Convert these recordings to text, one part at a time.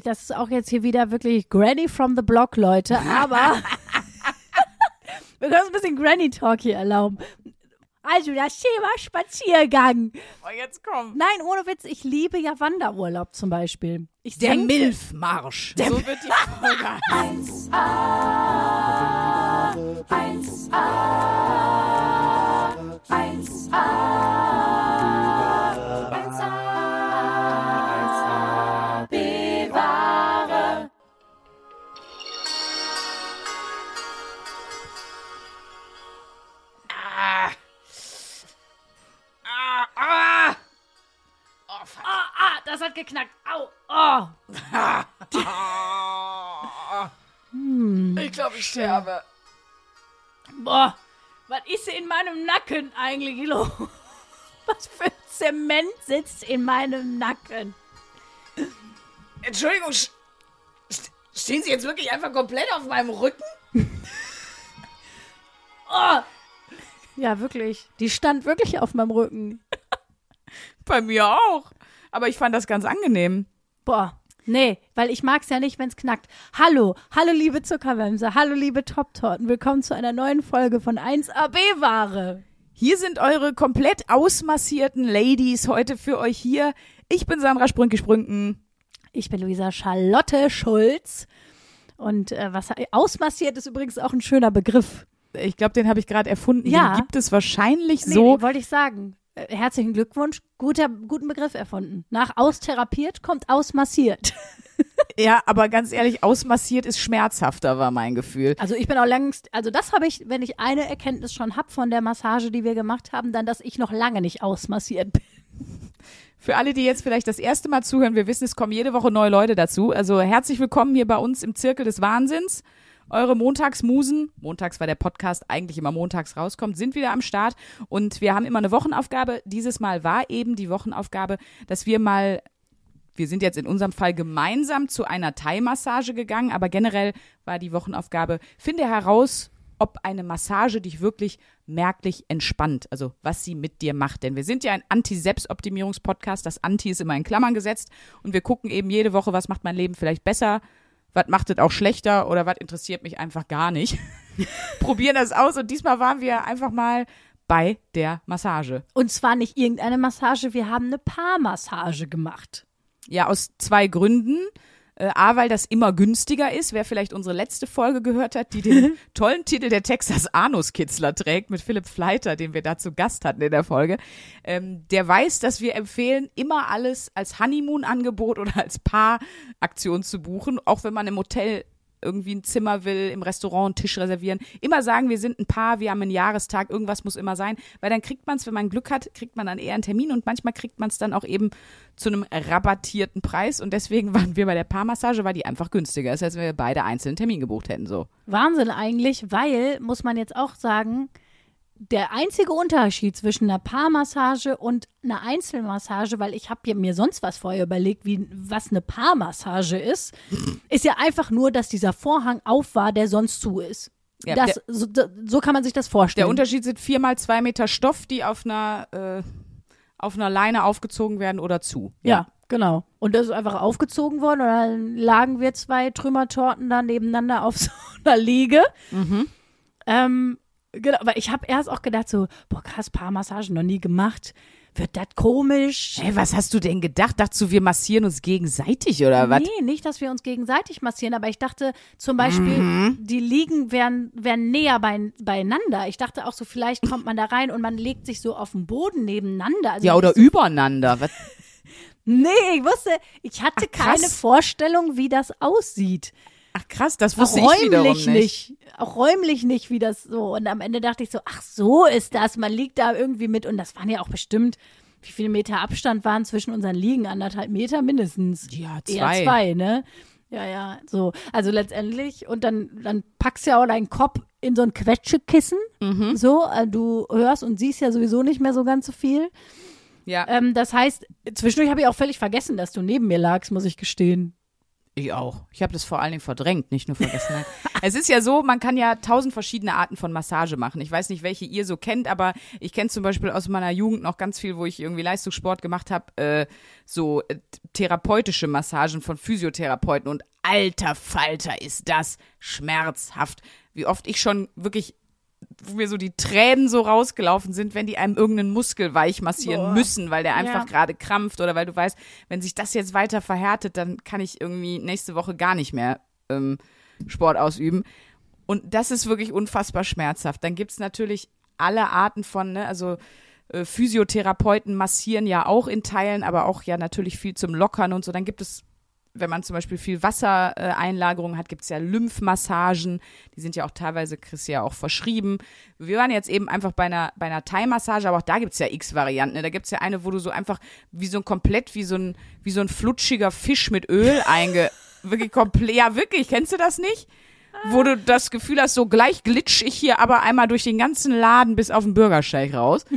das ist auch jetzt hier wieder wirklich Granny from the Block, Leute, aber wir können uns ein bisschen Granny Talk hier erlauben. Also das Thema Spaziergang. Oh, jetzt komm. Nein, ohne Witz, ich liebe ja Wanderurlaub zum Beispiel. Ich der denke, Milfmarsch. Der so wird die Folge. 1a, 1a, 1a. Hat geknackt. Au. Oh. Ich glaube, ich sterbe. Boah, was ist in meinem Nacken eigentlich los? Was für ein Zement sitzt in meinem Nacken? Entschuldigung, st- stehen Sie jetzt wirklich einfach komplett auf meinem Rücken? Oh. Ja, wirklich. Die stand wirklich auf meinem Rücken. Bei mir auch. Aber ich fand das ganz angenehm. Boah. Nee, weil ich mag's ja nicht, wenn's knackt. Hallo, hallo liebe Zuckerwämse, hallo liebe Top-Torten. Willkommen zu einer neuen Folge von 1AB-Ware. Hier sind eure komplett ausmassierten Ladies heute für euch hier. Ich bin Sandra Sprünke-Sprünken. Ich bin Luisa Charlotte Schulz. Und äh, was ausmassiert ist übrigens auch ein schöner Begriff. Ich glaube, den habe ich gerade erfunden. Ja. Den gibt es wahrscheinlich Nee, so. wollte ich sagen. Äh, Herzlichen Glückwunsch. Guter, guten Begriff erfunden. Nach austherapiert kommt ausmassiert. Ja, aber ganz ehrlich, ausmassiert ist schmerzhafter, war mein Gefühl. Also ich bin auch längst, also das habe ich, wenn ich eine Erkenntnis schon hab von der Massage, die wir gemacht haben, dann, dass ich noch lange nicht ausmassiert bin. Für alle, die jetzt vielleicht das erste Mal zuhören, wir wissen, es kommen jede Woche neue Leute dazu. Also herzlich willkommen hier bei uns im Zirkel des Wahnsinns. Eure Montagsmusen, montags, weil der Podcast eigentlich immer montags rauskommt, sind wieder am Start und wir haben immer eine Wochenaufgabe. Dieses Mal war eben die Wochenaufgabe, dass wir mal, wir sind jetzt in unserem Fall gemeinsam zu einer Thai-Massage gegangen, aber generell war die Wochenaufgabe, finde heraus, ob eine Massage dich wirklich merklich entspannt, also was sie mit dir macht. Denn wir sind ja ein Anti-Selbstoptimierungs-Podcast, das Anti ist immer in Klammern gesetzt und wir gucken eben jede Woche, was macht mein Leben vielleicht besser, was macht es auch schlechter oder was interessiert mich einfach gar nicht. Probieren das aus und diesmal waren wir einfach mal bei der Massage. Und zwar nicht irgendeine Massage, wir haben eine Paarmassage gemacht. Ja, aus zwei Gründen. Äh, A, weil das immer günstiger ist. Wer vielleicht unsere letzte Folge gehört hat, die den tollen Titel der Texas Anuskitzler trägt mit Philipp Fleiter, den wir da zu Gast hatten in der Folge, ähm, der weiß, dass wir empfehlen, immer alles als Honeymoon-Angebot oder als Paar-Aktion zu buchen, auch wenn man im Hotel irgendwie ein Zimmer will, im Restaurant einen Tisch reservieren. Immer sagen, wir sind ein Paar, wir haben einen Jahrestag, irgendwas muss immer sein, weil dann kriegt man es, wenn man Glück hat, kriegt man dann eher einen Termin und manchmal kriegt man es dann auch eben zu einem rabattierten Preis und deswegen waren wir bei der Paarmassage, weil die einfach günstiger ist, als wenn wir beide einzelnen Termin gebucht hätten, so. Wahnsinn eigentlich, weil, muss man jetzt auch sagen, der einzige Unterschied zwischen einer Paarmassage und einer Einzelmassage, weil ich habe mir sonst was vorher überlegt, wie was eine Paarmassage ist, ist ja einfach nur, dass dieser Vorhang auf war, der sonst zu ist. Ja, das, so, so kann man sich das vorstellen. Der Unterschied sind vier mal zwei Meter Stoff, die auf einer, äh, auf einer Leine aufgezogen werden oder zu. Ja, genau. Und das ist einfach aufgezogen worden und dann lagen wir zwei Trümmertorten da nebeneinander auf so einer Liege. Ähm, genau, aber ich habe erst auch gedacht so, boah, krass, Paarmassagen noch nie gemacht. Wird das komisch? Hey, was hast du denn gedacht? Dachtest du, wir massieren uns gegenseitig oder was? Nee, nicht, dass wir uns gegenseitig massieren, aber ich dachte zum Beispiel, die Liegen wären, wären näher bei, beieinander. Ich dachte auch so, vielleicht kommt man da rein und man legt sich so auf den Boden nebeneinander. Also Ja, oder so, übereinander. Was? Nee, ich wusste, ich hatte Ach, keine Vorstellung, wie das aussieht. Ach krass, das Auch wusste ich wiederum räumlich nicht. nicht. Auch räumlich nicht, wie das so. Und am Ende dachte ich so, ach so ist das. Man liegt da irgendwie mit. Und das waren ja auch bestimmt, wie viele Meter Abstand waren zwischen unseren Liegen? Anderthalb Meter mindestens. Ja, Eher zwei. zwei, ne? Ja, ja, so. Also letztendlich, und dann, dann packst du ja auch deinen Kopf in so ein Quetschekissen. Mhm. So, äh, du hörst und siehst ja sowieso nicht mehr so ganz so viel. Ja. Ähm, das heißt, zwischendurch habe ich auch völlig vergessen, dass du neben mir lagst, muss ich gestehen. Ich auch. Ich habe das vor allen Dingen verdrängt, nicht nur vergessen. Es ist ja so, man kann ja tausend verschiedene Arten von Massage machen. Ich weiß nicht, welche ihr so kennt, aber ich kenne zum Beispiel aus meiner Jugend noch ganz viel, wo ich irgendwie Leistungssport gemacht habe, äh, so äh, therapeutische Massagen von Physiotherapeuten. Und alter Falter ist das schmerzhaft. Wie oft ich schon wirklich wo mir so die Tränen so rausgelaufen sind, wenn die einem irgendeinen Muskel weich massieren Boah. müssen, weil der einfach Ja. gerade krampft oder weil du weißt, wenn sich das jetzt weiter verhärtet, dann kann ich irgendwie nächste Woche gar nicht mehr ähm, Sport ausüben. Und das ist wirklich unfassbar schmerzhaft. Dann gibt's natürlich alle Arten von, ne, also äh, Physiotherapeuten massieren ja auch in Teilen, aber auch ja natürlich viel zum Lockern und so. Dann gibt es wenn man zum Beispiel viel Wassereinlagerung hat, gibt es ja Lymphmassagen. Die sind ja auch teilweise, Chris, ja auch verschrieben. Wir waren jetzt eben einfach bei einer, bei einer Thai-Massage, aber auch da gibt es ja x Varianten. Ne? Da gibt es ja eine, wo du so einfach wie so ein komplett, wie so ein, wie so ein flutschiger Fisch mit Öl einge. wirklich komplett. Ja, wirklich, kennst du das nicht? Wo du das Gefühl hast, so gleich glitsch ich hier aber einmal durch den ganzen Laden bis auf den Bürgersteig raus.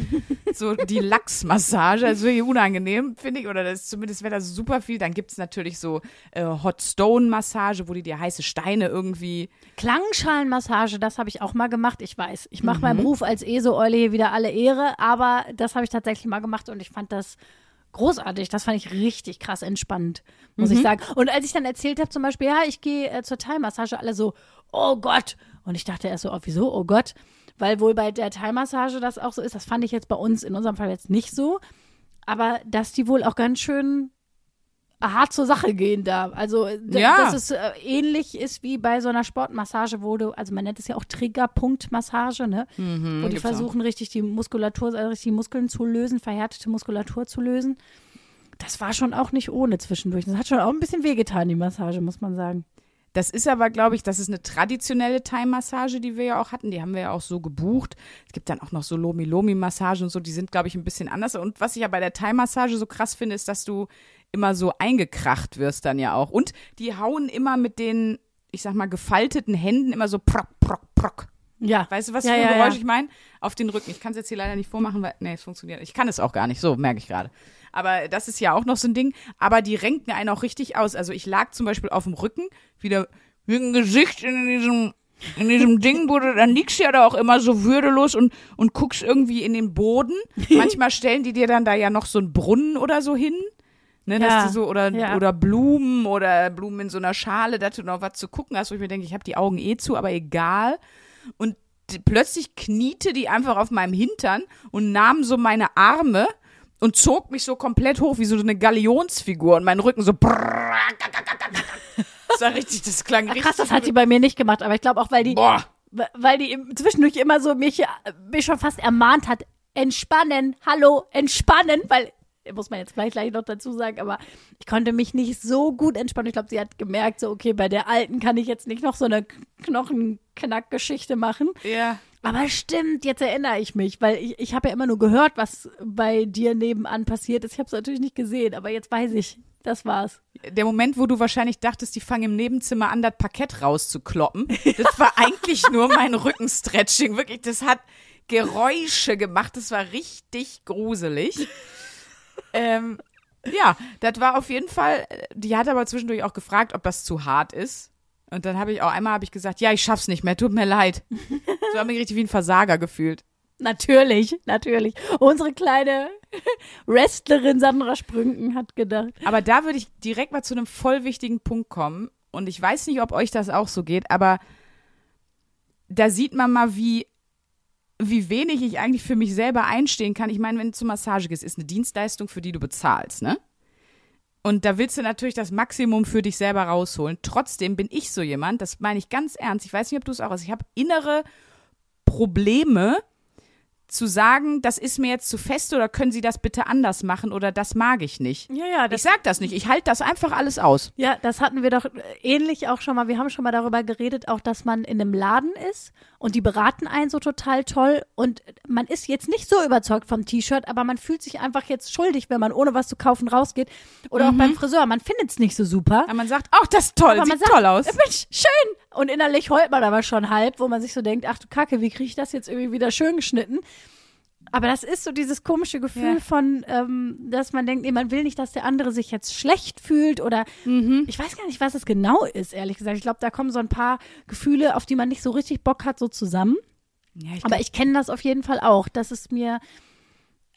So die Lachsmassage, also wirklich unangenehm, finde ich. Oder das ist zumindest wäre das super viel. Dann gibt's natürlich so äh, Hot Stone Massage, wo die dir heiße Steine irgendwie. Klangschalenmassage, das habe ich auch mal gemacht. Ich weiß, ich mache Mhm. meinen Beruf als ESO-Eule hier wieder alle Ehre, aber das habe ich tatsächlich mal gemacht und ich fand das großartig. Das fand ich richtig krass entspannend, muss Mhm. ich sagen. Und als ich dann erzählt habe, zum Beispiel, ja, ich gehe äh, zur Thai-Massage, alle so, oh Gott. Und ich dachte erst so, oh, wieso, oh Gott? Weil wohl bei der Thai-Massage das auch so ist, das fand ich jetzt bei uns in unserem Fall jetzt nicht so. Aber dass die wohl auch ganz schön hart zur Sache gehen da. Also, d- Ja. dass es äh, ähnlich ist wie bei so einer Sportmassage, wo du, also man nennt es ja auch Triggerpunktmassage, ne? wo die Mhm, gibt's auch. versuchen, richtig die Muskulatur, also richtig die Muskeln zu lösen, verhärtete Muskulatur zu lösen. Das war schon auch nicht ohne zwischendurch. Das hat schon auch ein bisschen wehgetan, die Massage, muss man sagen. Das ist aber, glaube ich, das ist eine traditionelle Thai-Massage, die wir ja auch hatten. Die haben wir ja auch so gebucht. Es gibt dann auch noch so Lomi-Lomi-Massagen und so, die sind, glaube ich, ein bisschen anders. Und was ich ja bei der Thai-Massage so krass finde, ist, dass du immer so eingekracht wirst dann ja auch. Und die hauen immer mit den, ich sag mal, gefalteten Händen immer so prock, prock, prock. Ja. Weißt du, was Ja, für ein ja, Geräusch ja. ich meine? Auf den Rücken. Ich kann es jetzt hier leider nicht vormachen, weil, nee, es funktioniert. Ich kann es auch gar nicht. So, merke ich gerade. Aber das ist ja auch noch so ein Ding. Aber die renken einen auch richtig aus. Also ich lag zum Beispiel auf dem Rücken, wieder mit dem Gesicht in diesem, in diesem Ding, wo du, dann liegst du ja da auch immer so würdelos und, und guckst irgendwie in den Boden. Manchmal stellen die dir dann da ja noch so einen Brunnen oder so hin. Ne, Ja, dass du so, oder, ja. oder Blumen oder Blumen in so einer Schale, dass du noch was zu gucken hast, wo ich mir denke, ich habe die Augen eh zu, aber egal. Und d- plötzlich kniete die einfach auf meinem Hintern und nahm so meine Arme und zog mich so komplett hoch wie so eine Galionsfigur und mein Rücken so. Das war richtig, das klang richtig. Krass, das hat die bei mir nicht gemacht, aber ich glaube auch, weil die, Boah. weil die zwischendurch immer so mich, äh, mich schon fast ermahnt hat, entspannen, hallo, entspannen, weil, muss man jetzt gleich, gleich noch dazu sagen, aber ich konnte mich nicht so gut entspannen. Ich glaube, sie hat gemerkt, so, okay, bei der Alten kann ich jetzt nicht noch so eine Knochenknackgeschichte machen. Ja. Aber stimmt, jetzt erinnere ich mich, weil ich, ich habe ja immer nur gehört, was bei dir nebenan passiert ist. Ich habe es natürlich nicht gesehen, aber jetzt weiß ich, das war's. Der Moment, wo du wahrscheinlich dachtest, die fangen im Nebenzimmer an, das Parkett rauszukloppen, das war eigentlich nur mein Rückenstretching. Wirklich, das hat Geräusche gemacht. Das war richtig gruselig. Ähm, ja, das war auf jeden Fall. Die hat aber zwischendurch auch gefragt, ob das zu hart ist. Und dann habe ich auch einmal habe ich gesagt, ja, ich schaff's nicht mehr, tut mir leid. So habe ich mich richtig wie ein Versager gefühlt. Natürlich, natürlich. Unsere kleine Wrestlerin Sandra Sprünken hat gedacht. Aber da würde ich direkt mal zu einem voll wichtigen Punkt kommen. Und ich weiß nicht, ob euch das auch so geht, aber da sieht man mal, wie, wie wenig ich eigentlich für mich selber einstehen kann. Ich meine, wenn du zur Massage gehst, ist eine Dienstleistung, für die du bezahlst, ne? Und da willst du natürlich das Maximum für dich selber rausholen. Trotzdem bin ich so jemand, das meine ich ganz ernst. Ich weiß nicht, ob du es auch hast. Ich habe innere Probleme, zu sagen, das ist mir jetzt zu fest oder können Sie das bitte anders machen oder das mag ich nicht. Ja, ja, Ich sag das nicht, ich halte das einfach alles aus. Ja, das hatten wir doch ähnlich auch schon mal. Wir haben schon mal darüber geredet, auch dass man in einem Laden ist und die beraten einen so total toll und man ist jetzt nicht so überzeugt vom T-Shirt, aber man fühlt sich einfach jetzt schuldig, wenn man ohne was zu kaufen rausgeht. Oder auch beim Friseur, man findet es nicht so super. Aber man sagt, ach, das ist toll, Aber man sieht sagt, toll aus. Mensch, schön. Und innerlich heult man aber schon halb, wo man sich so denkt, ach du Kacke, wie kriege ich das jetzt irgendwie wieder schön geschnitten? Aber das ist so dieses komische Gefühl Ja. von, ähm, dass man denkt, nee, man will nicht, dass der andere sich jetzt schlecht fühlt oder Mhm. ich weiß gar nicht, was es genau ist, ehrlich gesagt. Ich glaube, da kommen so ein paar Gefühle, auf die man nicht so richtig Bock hat, so zusammen. Ja, ich Aber ich kenne das auf jeden Fall auch. Das ist mir,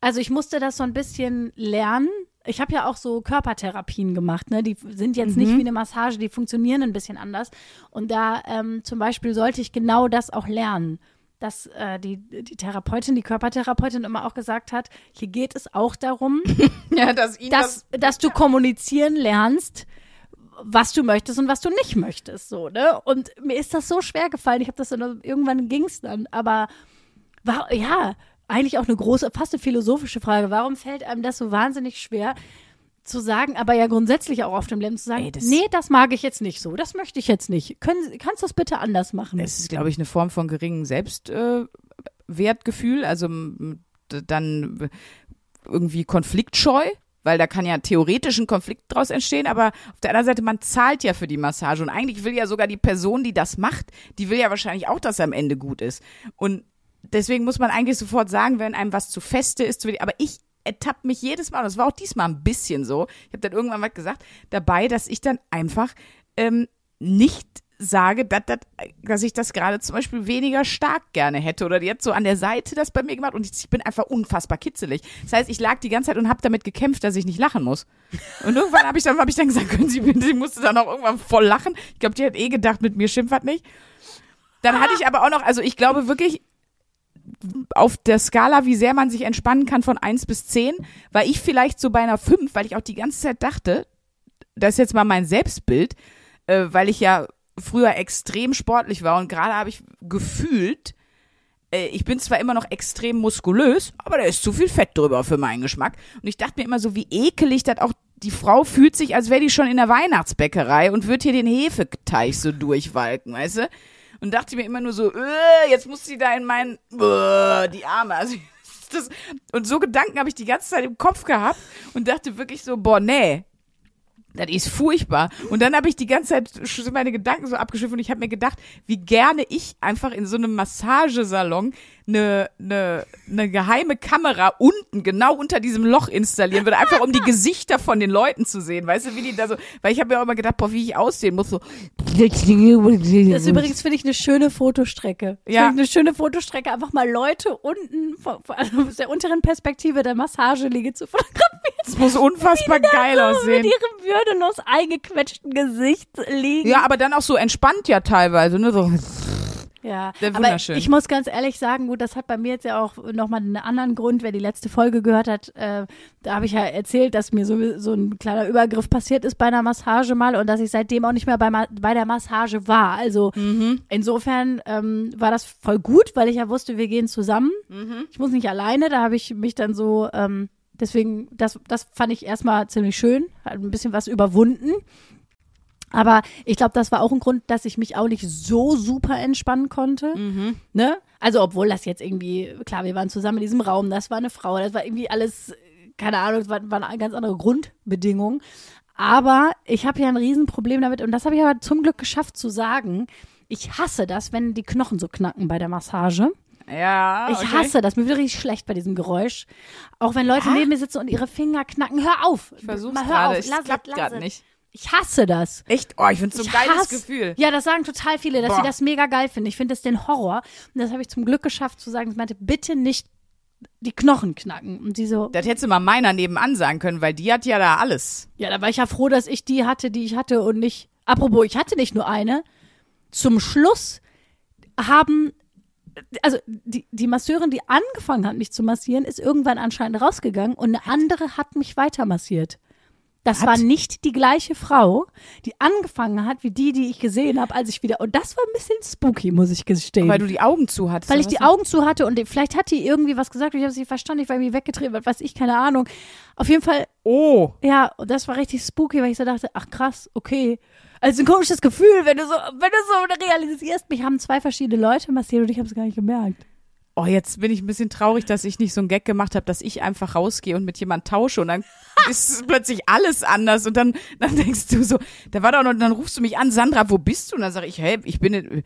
also ich musste das so ein bisschen lernen. Ich habe ja auch so Körpertherapien gemacht, ne? Die sind jetzt nicht wie eine Massage, die funktionieren ein bisschen anders. Und da ähm, zum Beispiel sollte ich genau das auch lernen. Dass äh, die, die Therapeutin, die Körpertherapeutin immer auch gesagt hat, hier geht es auch darum, ja, dass dass, dass du kommunizieren lernst, was du möchtest und was du nicht möchtest, so, ne? Und mir ist das so schwer gefallen. Ich habe das dann, irgendwann ging's dann, aber war, ja, eigentlich auch eine große, fast eine philosophische Frage. Warum fällt einem das so wahnsinnig schwer zu sagen, aber ja grundsätzlich auch auf dem Leben zu sagen, Ey, das- nee, das mag ich jetzt nicht so, das möchte ich jetzt nicht. Können, kannst du das bitte anders machen? Es ist, glaube ich, eine Form von geringem Selbstwertgefühl, äh, also dann irgendwie konfliktscheu, weil da kann ja theoretisch ein Konflikt draus entstehen, aber auf der anderen Seite, man zahlt ja für die Massage und eigentlich will ja sogar die Person, die das macht, die will ja wahrscheinlich auch, dass er am Ende gut ist. Und deswegen muss man eigentlich sofort sagen, wenn einem was zu feste ist, zu aber ich ertappt mich jedes Mal, und das war auch diesmal ein bisschen so, ich habe dann irgendwann was gesagt, dabei, dass ich dann einfach ähm, nicht sage, dass, dass, dass ich das gerade zum Beispiel weniger stark gerne hätte oder die hat so an der Seite das bei mir gemacht und ich, ich bin einfach unfassbar kitzelig. Das heißt, ich lag die ganze Zeit und habe damit gekämpft, dass ich nicht lachen muss. Und irgendwann habe ich dann habe ich dann gesagt, können Sie bitte, ich musste dann auch irgendwann voll lachen. Ich glaube, die hat eh gedacht, mit mir schimpft nicht. Dann hatte ich aber auch noch, also ich glaube wirklich, auf der Skala, wie sehr man sich entspannen kann von 1 bis 10, war ich vielleicht so bei einer 5, weil ich auch die ganze Zeit dachte, das ist jetzt mal mein Selbstbild, äh, weil ich ja früher extrem sportlich war und gerade habe ich gefühlt, äh, ich bin zwar immer noch extrem muskulös, aber da ist zu viel Fett drüber für meinen Geschmack. Und ich dachte mir immer so, wie ekelig das auch, die Frau fühlt sich, als wäre die schon in der Weihnachtsbäckerei und wird hier den Hefeteig so durchwalken, weißt du? Und dachte mir immer nur so, äh, jetzt muss sie da in meinen, äh, die Arme, also das, und so Gedanken habe ich die ganze Zeit im Kopf gehabt und dachte wirklich so, boah, nee, das ist furchtbar. Und dann habe ich die ganze Zeit sch- meine Gedanken so abgeschifft und ich habe mir gedacht, wie gerne ich einfach in so einem Massagesalon eine, eine, eine geheime Kamera unten, genau unter diesem Loch installieren würde, einfach um die Gesichter von den Leuten zu sehen. Weißt du, wie die da so, weil ich habe mir auch immer gedacht, boah, wie ich aussehen muss, so. Das ist übrigens, finde ich, eine schöne Fotostrecke. Das Ja. eine schöne Fotostrecke, einfach mal Leute unten, von, von, also aus der unteren Perspektive der Massageliege zu fotografieren. Das muss unfassbar geil aussehen. mit ihrem würdelos eingequetschten Gesicht liegen. Ja, aber dann auch so entspannt ja teilweise, ne? So. Ja, Sehr aber ich muss ganz ehrlich sagen, gut, das hat bei mir jetzt ja auch nochmal einen anderen Grund. Wer die letzte Folge gehört hat, äh, da habe ich ja erzählt, dass mir so, so ein kleiner Übergriff passiert ist bei einer Massage mal und dass ich seitdem auch nicht mehr bei, bei der Massage war. Also Mhm. insofern ähm, war das voll gut, weil ich ja wusste, wir gehen zusammen. Mhm. Ich muss nicht alleine, da habe ich mich dann so, ähm, deswegen, das, das fand ich erstmal ziemlich schön, hat ein bisschen was überwunden. Aber ich glaube, das war auch ein Grund, dass ich mich auch nicht so super entspannen konnte. Ne? Also, obwohl das jetzt irgendwie, klar, wir waren zusammen in diesem Raum, das war eine Frau, das war irgendwie alles, keine Ahnung, das waren, ganz andere Grundbedingungen. Aber ich habe ja ein Riesenproblem damit und das habe ich aber zum Glück geschafft zu sagen. Ich hasse das, wenn die Knochen so knacken bei der Massage. Ja. Ich okay. hasse das. Mir wird richtig schlecht bei diesem Geräusch. Auch wenn Leute Ja? neben mir sitzen und ihre Finger knacken. Hör auf. Ich versuch's Mal hör gerade, auf. Lass es, klappt gerade nicht. Ich hasse das. Echt? Oh, ich finde so ein Ich geiles hasse- Gefühl. Ja, das sagen total viele, dass sie Boah. das mega geil finden. Ich finde das den Horror. Und das habe ich zum Glück geschafft zu sagen. Ich meinte, bitte nicht die Knochen knacken. Und sie so, Das hättest du mal meiner nebenan sagen können, weil die hat ja da alles. ja, da war ich ja froh, dass ich die hatte, die ich hatte und nicht. Apropos, ich hatte nicht nur eine. Zum Schluss haben, also die, die Masseurin, die angefangen hat, mich zu massieren, ist irgendwann anscheinend rausgegangen und eine andere hat mich weiter massiert. Das Was? war nicht die gleiche Frau, die angefangen hat, wie die, die ich gesehen habe, als ich wieder. Und das war ein bisschen spooky, muss ich gestehen. Weil du die Augen zu hattest. Weil ich oder die? Augen zu hatte und vielleicht hat die irgendwie was gesagt und ich habe sie verstanden, ich war irgendwie weggetreten, was weiß ich, keine Ahnung. Auf jeden Fall, Oh. ja, und das war richtig spooky, weil ich so dachte, ach krass, okay. Also ein komisches Gefühl, wenn du so, wenn du so realisierst, mich haben zwei verschiedene Leute massiert und ich habe es gar nicht gemerkt. Oh, jetzt bin ich ein bisschen traurig, dass ich nicht so einen Gag gemacht habe, dass ich einfach rausgehe und mit jemand tausche und dann ist plötzlich alles anders und dann, dann denkst du so, da war doch noch, dann rufst du mich an, Sandra, wo bist du? Und dann sage ich, hey, ich bin in,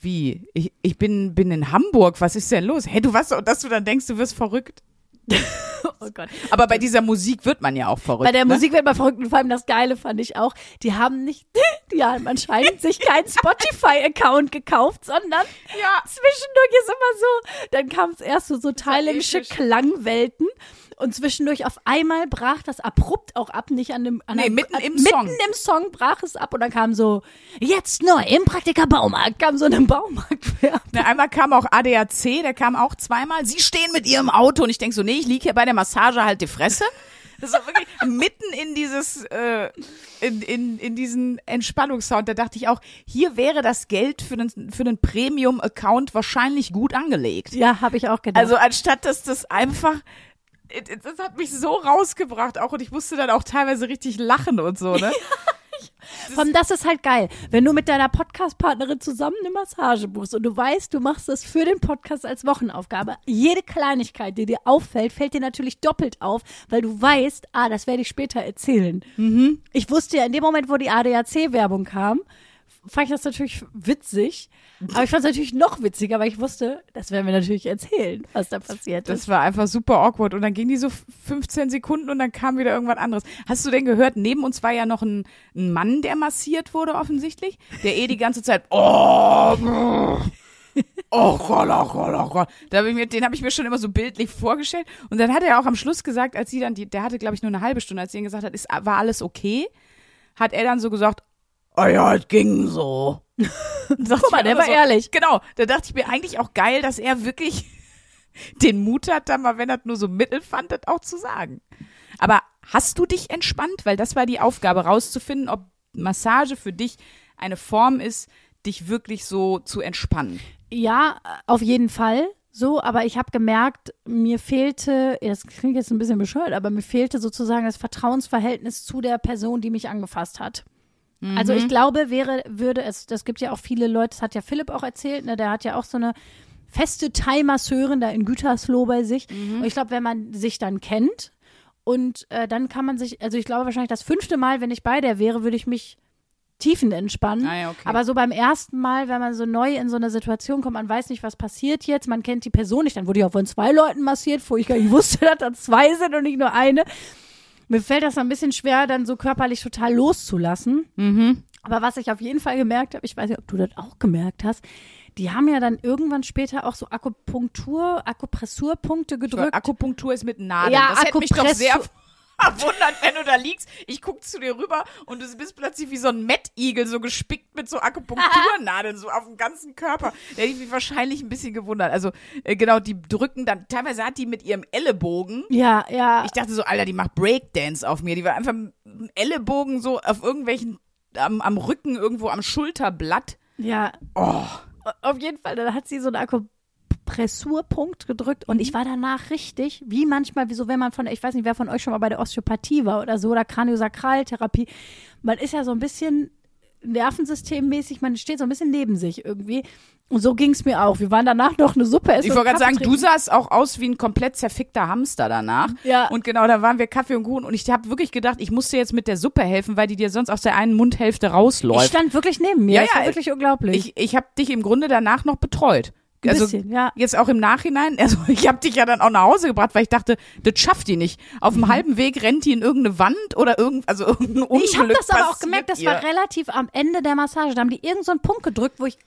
Wie? Ich, ich bin, bin in Hamburg, was ist denn los? Hey, du was, dass du dann denkst, du wirst verrückt. Oh Gott. Aber bei dieser Musik wird man ja auch verrückt. Bei der ne? Musik wird man verrückt und vor allem das Geile fand ich auch, die haben nicht, die haben anscheinend sich keinen Spotify-Account gekauft, sondern Ja. zwischendurch ist immer so, dann kam es erst so, so thailändische. Klangwelten und zwischendurch auf einmal brach das abrupt auch ab, nicht an dem, an Nee, einem- mitten im mitten Song. im Song brach es ab und dann kam so, jetzt neu im Praktiker Baumarkt, kam so eine Baumarktwerbung. Ne, einmal kam auch ADAC, der kam auch zweimal. Sie stehen mit ihrem Auto und ich denk so, nee, ich lieg hier bei der Massage halt die Fresse. Das ist auch wirklich mitten in dieses, äh, in, in, in diesen Entspannungssound. Da dachte ich auch, hier wäre das Geld für den, für den Premium-Account wahrscheinlich gut angelegt. Ja, habe ich auch gedacht. Also anstatt dass das einfach, das hat mich so rausgebracht auch und ich musste dann auch teilweise richtig lachen und so, ne? Allem, das ist halt geil. Wenn du mit deiner Podcast-Partnerin zusammen eine Massage buchst und du weißt, du machst das für den Podcast als Wochenaufgabe. Jede Kleinigkeit, die dir auffällt, fällt dir natürlich doppelt auf, weil du weißt, ah, das werde ich später erzählen. Ich wusste ja in dem Moment, wo die ADAC-Werbung kam, fand ich das natürlich witzig. Aber ich fand es natürlich noch witziger, weil ich wusste, das werden wir natürlich erzählen, was da passiert ist. Das war einfach super awkward. Und dann ging die so 15 Sekunden und dann kam wieder irgendwas anderes. Hast du denn gehört, neben uns war ja noch ein, ein Mann, der massiert wurde offensichtlich, der eh die ganze Zeit, oh, brr, oh Gott, oh Gott, oh Gott. Da hab ich mir, den habe ich mir schon immer so bildlich vorgestellt. Und dann hat er auch am Schluss gesagt, als sie dann, die, der hatte glaube ich nur eine halbe Stunde, als sie ihm gesagt hat, ist, war alles okay, hat er dann so gesagt, oh ja, es ging so. Guck mal, der war ehrlich. Genau, da dachte ich mir eigentlich auch geil, dass er wirklich den Mut hat, da mal, wenn er nur so mittel fand, das auch zu sagen. Aber hast du dich entspannt? Weil das war die Aufgabe, rauszufinden, ob Massage für dich eine Form ist, dich wirklich so zu entspannen. Ja, auf jeden Fall. So, aber ich habe gemerkt, mir fehlte, das klingt jetzt ein bisschen bescheuert, aber mir fehlte sozusagen das Vertrauensverhältnis zu der Person, die mich angefasst hat. Also ich glaube, wäre, würde es, das gibt ja auch viele Leute, das hat ja Philipp auch erzählt, ne, der hat ja auch so eine feste Thai-Masseurin da in Gütersloh bei sich. Und ich glaube, wenn man sich dann kennt und äh, dann kann man sich, also ich glaube wahrscheinlich das fünfte Mal, wenn ich bei der wäre, würde ich mich tiefenentspannen. Ah ja, okay. Aber so beim ersten Mal, wenn man so neu in so eine Situation kommt, man weiß nicht, was passiert jetzt, man kennt die Person nicht, dann wurde ich auch von zwei Leuten massiert, wo ich gar nicht wusste, dass da zwei sind und nicht nur eine. Mir fällt das ein bisschen schwer, dann so körperlich total loszulassen. Mhm. Aber was ich auf jeden Fall gemerkt habe, ich weiß nicht, ob du das auch gemerkt hast, die haben ja dann irgendwann später auch so Akupunktur, Akupressurpunkte gedrückt. Akupunktur ist mit Nadeln. Ja, das hätte mich doch Akupressur- sehr verwundert, wenn du da liegst. Ich guck zu dir rüber und du bist plötzlich wie so ein Mettigel, so gespickt mit so Akupunkturnadeln, so auf dem ganzen Körper. Da hätte ich mich wahrscheinlich ein bisschen gewundert. Also, äh, genau, die drücken dann, teilweise hat die mit ihrem Ellenbogen, ja, ja. ich dachte so, Alter, die macht Breakdance auf mir. Die war einfach mit dem Ellenbogen so auf irgendwelchen, am, am Rücken, irgendwo am Schulterblatt. Ja. Oh. Auf jeden Fall, dann hat sie so einen Akupressurpunkt gedrückt und ich war danach richtig, wie manchmal, wie so, wenn man von, ich weiß nicht, wer von euch schon mal bei der Osteopathie war oder so, oder Kraniosakraltherapie, man ist ja so ein bisschen nervensystemmäßig, man steht so ein bisschen neben sich irgendwie. Und so ging es mir auch. Wir waren danach noch eine Suppe essen. Ich wollte gerade sagen, du trinken. sahst auch aus wie ein komplett zerfickter Hamster danach. Ja. Und genau, da waren wir Kaffee und Kuchen und ich habe wirklich gedacht, ich muss dir jetzt mit der Suppe helfen, weil die dir sonst aus der einen Mundhälfte Ich rausläuft. stand wirklich neben mir. Ja, das ja, war wirklich unglaublich. Ich, ich habe dich im Grunde danach noch betreut. Also bisschen, ja. jetzt auch im Nachhinein, also ich habe dich ja dann auch nach Hause gebracht, weil ich dachte, das schafft die nicht. Auf dem halben Weg rennt die in irgendeine Wand oder irgend, also irgendein Unglück ich habe das aber auch gemerkt, das ihr. war relativ am Ende der Massage. Da haben die irgendeinen so einen Punkt gedrückt, wo ich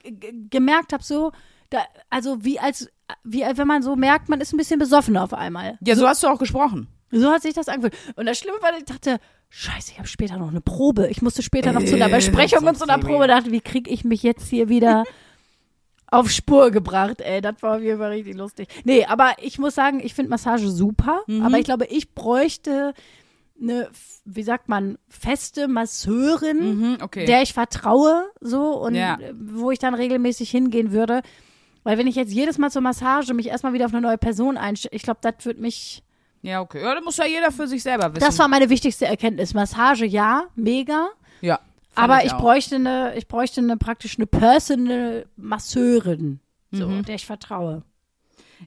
gemerkt habe, so, da, also wie als, wie wenn man so merkt, man ist ein bisschen besoffen auf einmal. Ja, so hast du auch gesprochen. So hat sich das angefühlt. Und das Schlimme war, ich dachte, scheiße, ich habe später noch eine Probe. Ich musste später noch zu einer Äh, Besprechung so und zu einer. Probe. Dachte, wie kriege ich mich jetzt hier wieder auf Spur gebracht? Ey, das war auf jeden Fall richtig lustig. Nee, aber ich muss sagen, ich finde Massage super. Mhm. Aber ich glaube, ich bräuchte eine, wie sagt man, feste Masseurin, Mhm, okay. der ich vertraue, so und Ja. wo ich dann regelmäßig hingehen würde. Weil wenn ich jetzt jedes Mal zur Massage mich erstmal wieder auf eine neue Person einstelle, ich glaube, das wird mich ja, okay. Ja, das muss ja jeder für sich selber wissen. das war meine wichtigste Erkenntnis. Massage, ja, mega. ja. Aber ich, auch. bräuchte eine, ich bräuchte eine praktisch eine Personal Masseurin, so, Mhm. der ich vertraue.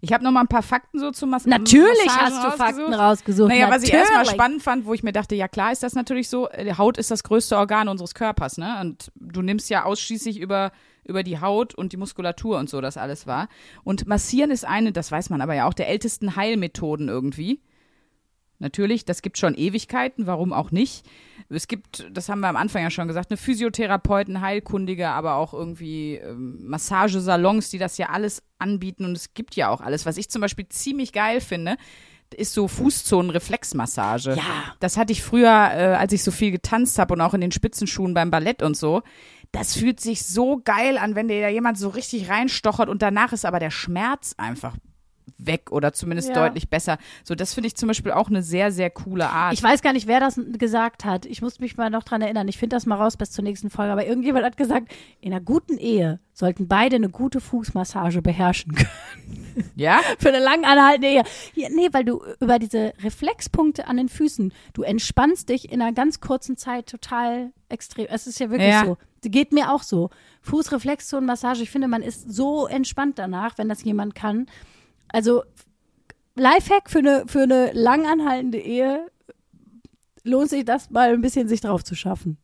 Ich habe noch mal ein paar Fakten so zum Mas Natürlich Massagen hast du Fakten rausgesucht. rausgesucht. Naja, was ich erstmal Natürlich. spannend fand, wo ich mir dachte, ja klar ist das natürlich so, äh, die Haut ist das größte Organ unseres Körpers, ne? Und du nimmst ja ausschließlich über über die Haut und die Muskulatur und so das alles war. Und massieren ist eine, das weiß man aber ja auch, der ältesten Heilmethoden irgendwie. Natürlich, das gibt schon Ewigkeiten, warum auch nicht. Es gibt, das haben wir am Anfang ja schon gesagt, eine Physiotherapeuten, Heilkundige, aber auch irgendwie ähm, Massagesalons, die das ja alles anbieten und es gibt ja auch alles. Was ich zum Beispiel ziemlich geil finde, ist so Fußzonen-Reflexmassage. Ja. Das hatte ich früher, äh, als ich so viel getanzt habe und auch in den Spitzenschuhen beim Ballett und so. Das fühlt sich so geil an, wenn dir da jemand so richtig reinstochert und danach ist aber der Schmerz einfach weg oder zumindest Ja. deutlich besser. So, das finde ich zum Beispiel auch eine sehr, sehr coole Art. Ich weiß gar nicht, wer das gesagt hat. Ich muss mich mal noch dran erinnern. Ich finde das mal raus bis zur nächsten Folge. Aber irgendjemand hat gesagt, in einer guten Ehe sollten beide eine gute Fußmassage beherrschen können. ja? Für eine lang anhaltende Ehe. Ja, nee, weil du über diese Reflexpunkte an den Füßen, du entspannst dich in einer ganz kurzen Zeit total extrem. Es ist ja wirklich Ja. so. Geht mir auch so. Fußreflexzonenmassage, ich finde, man ist so entspannt danach, wenn das jemand kann. Also Lifehack für eine, für eine lang anhaltende Ehe lohnt sich das mal ein bisschen sich drauf zu schaffen.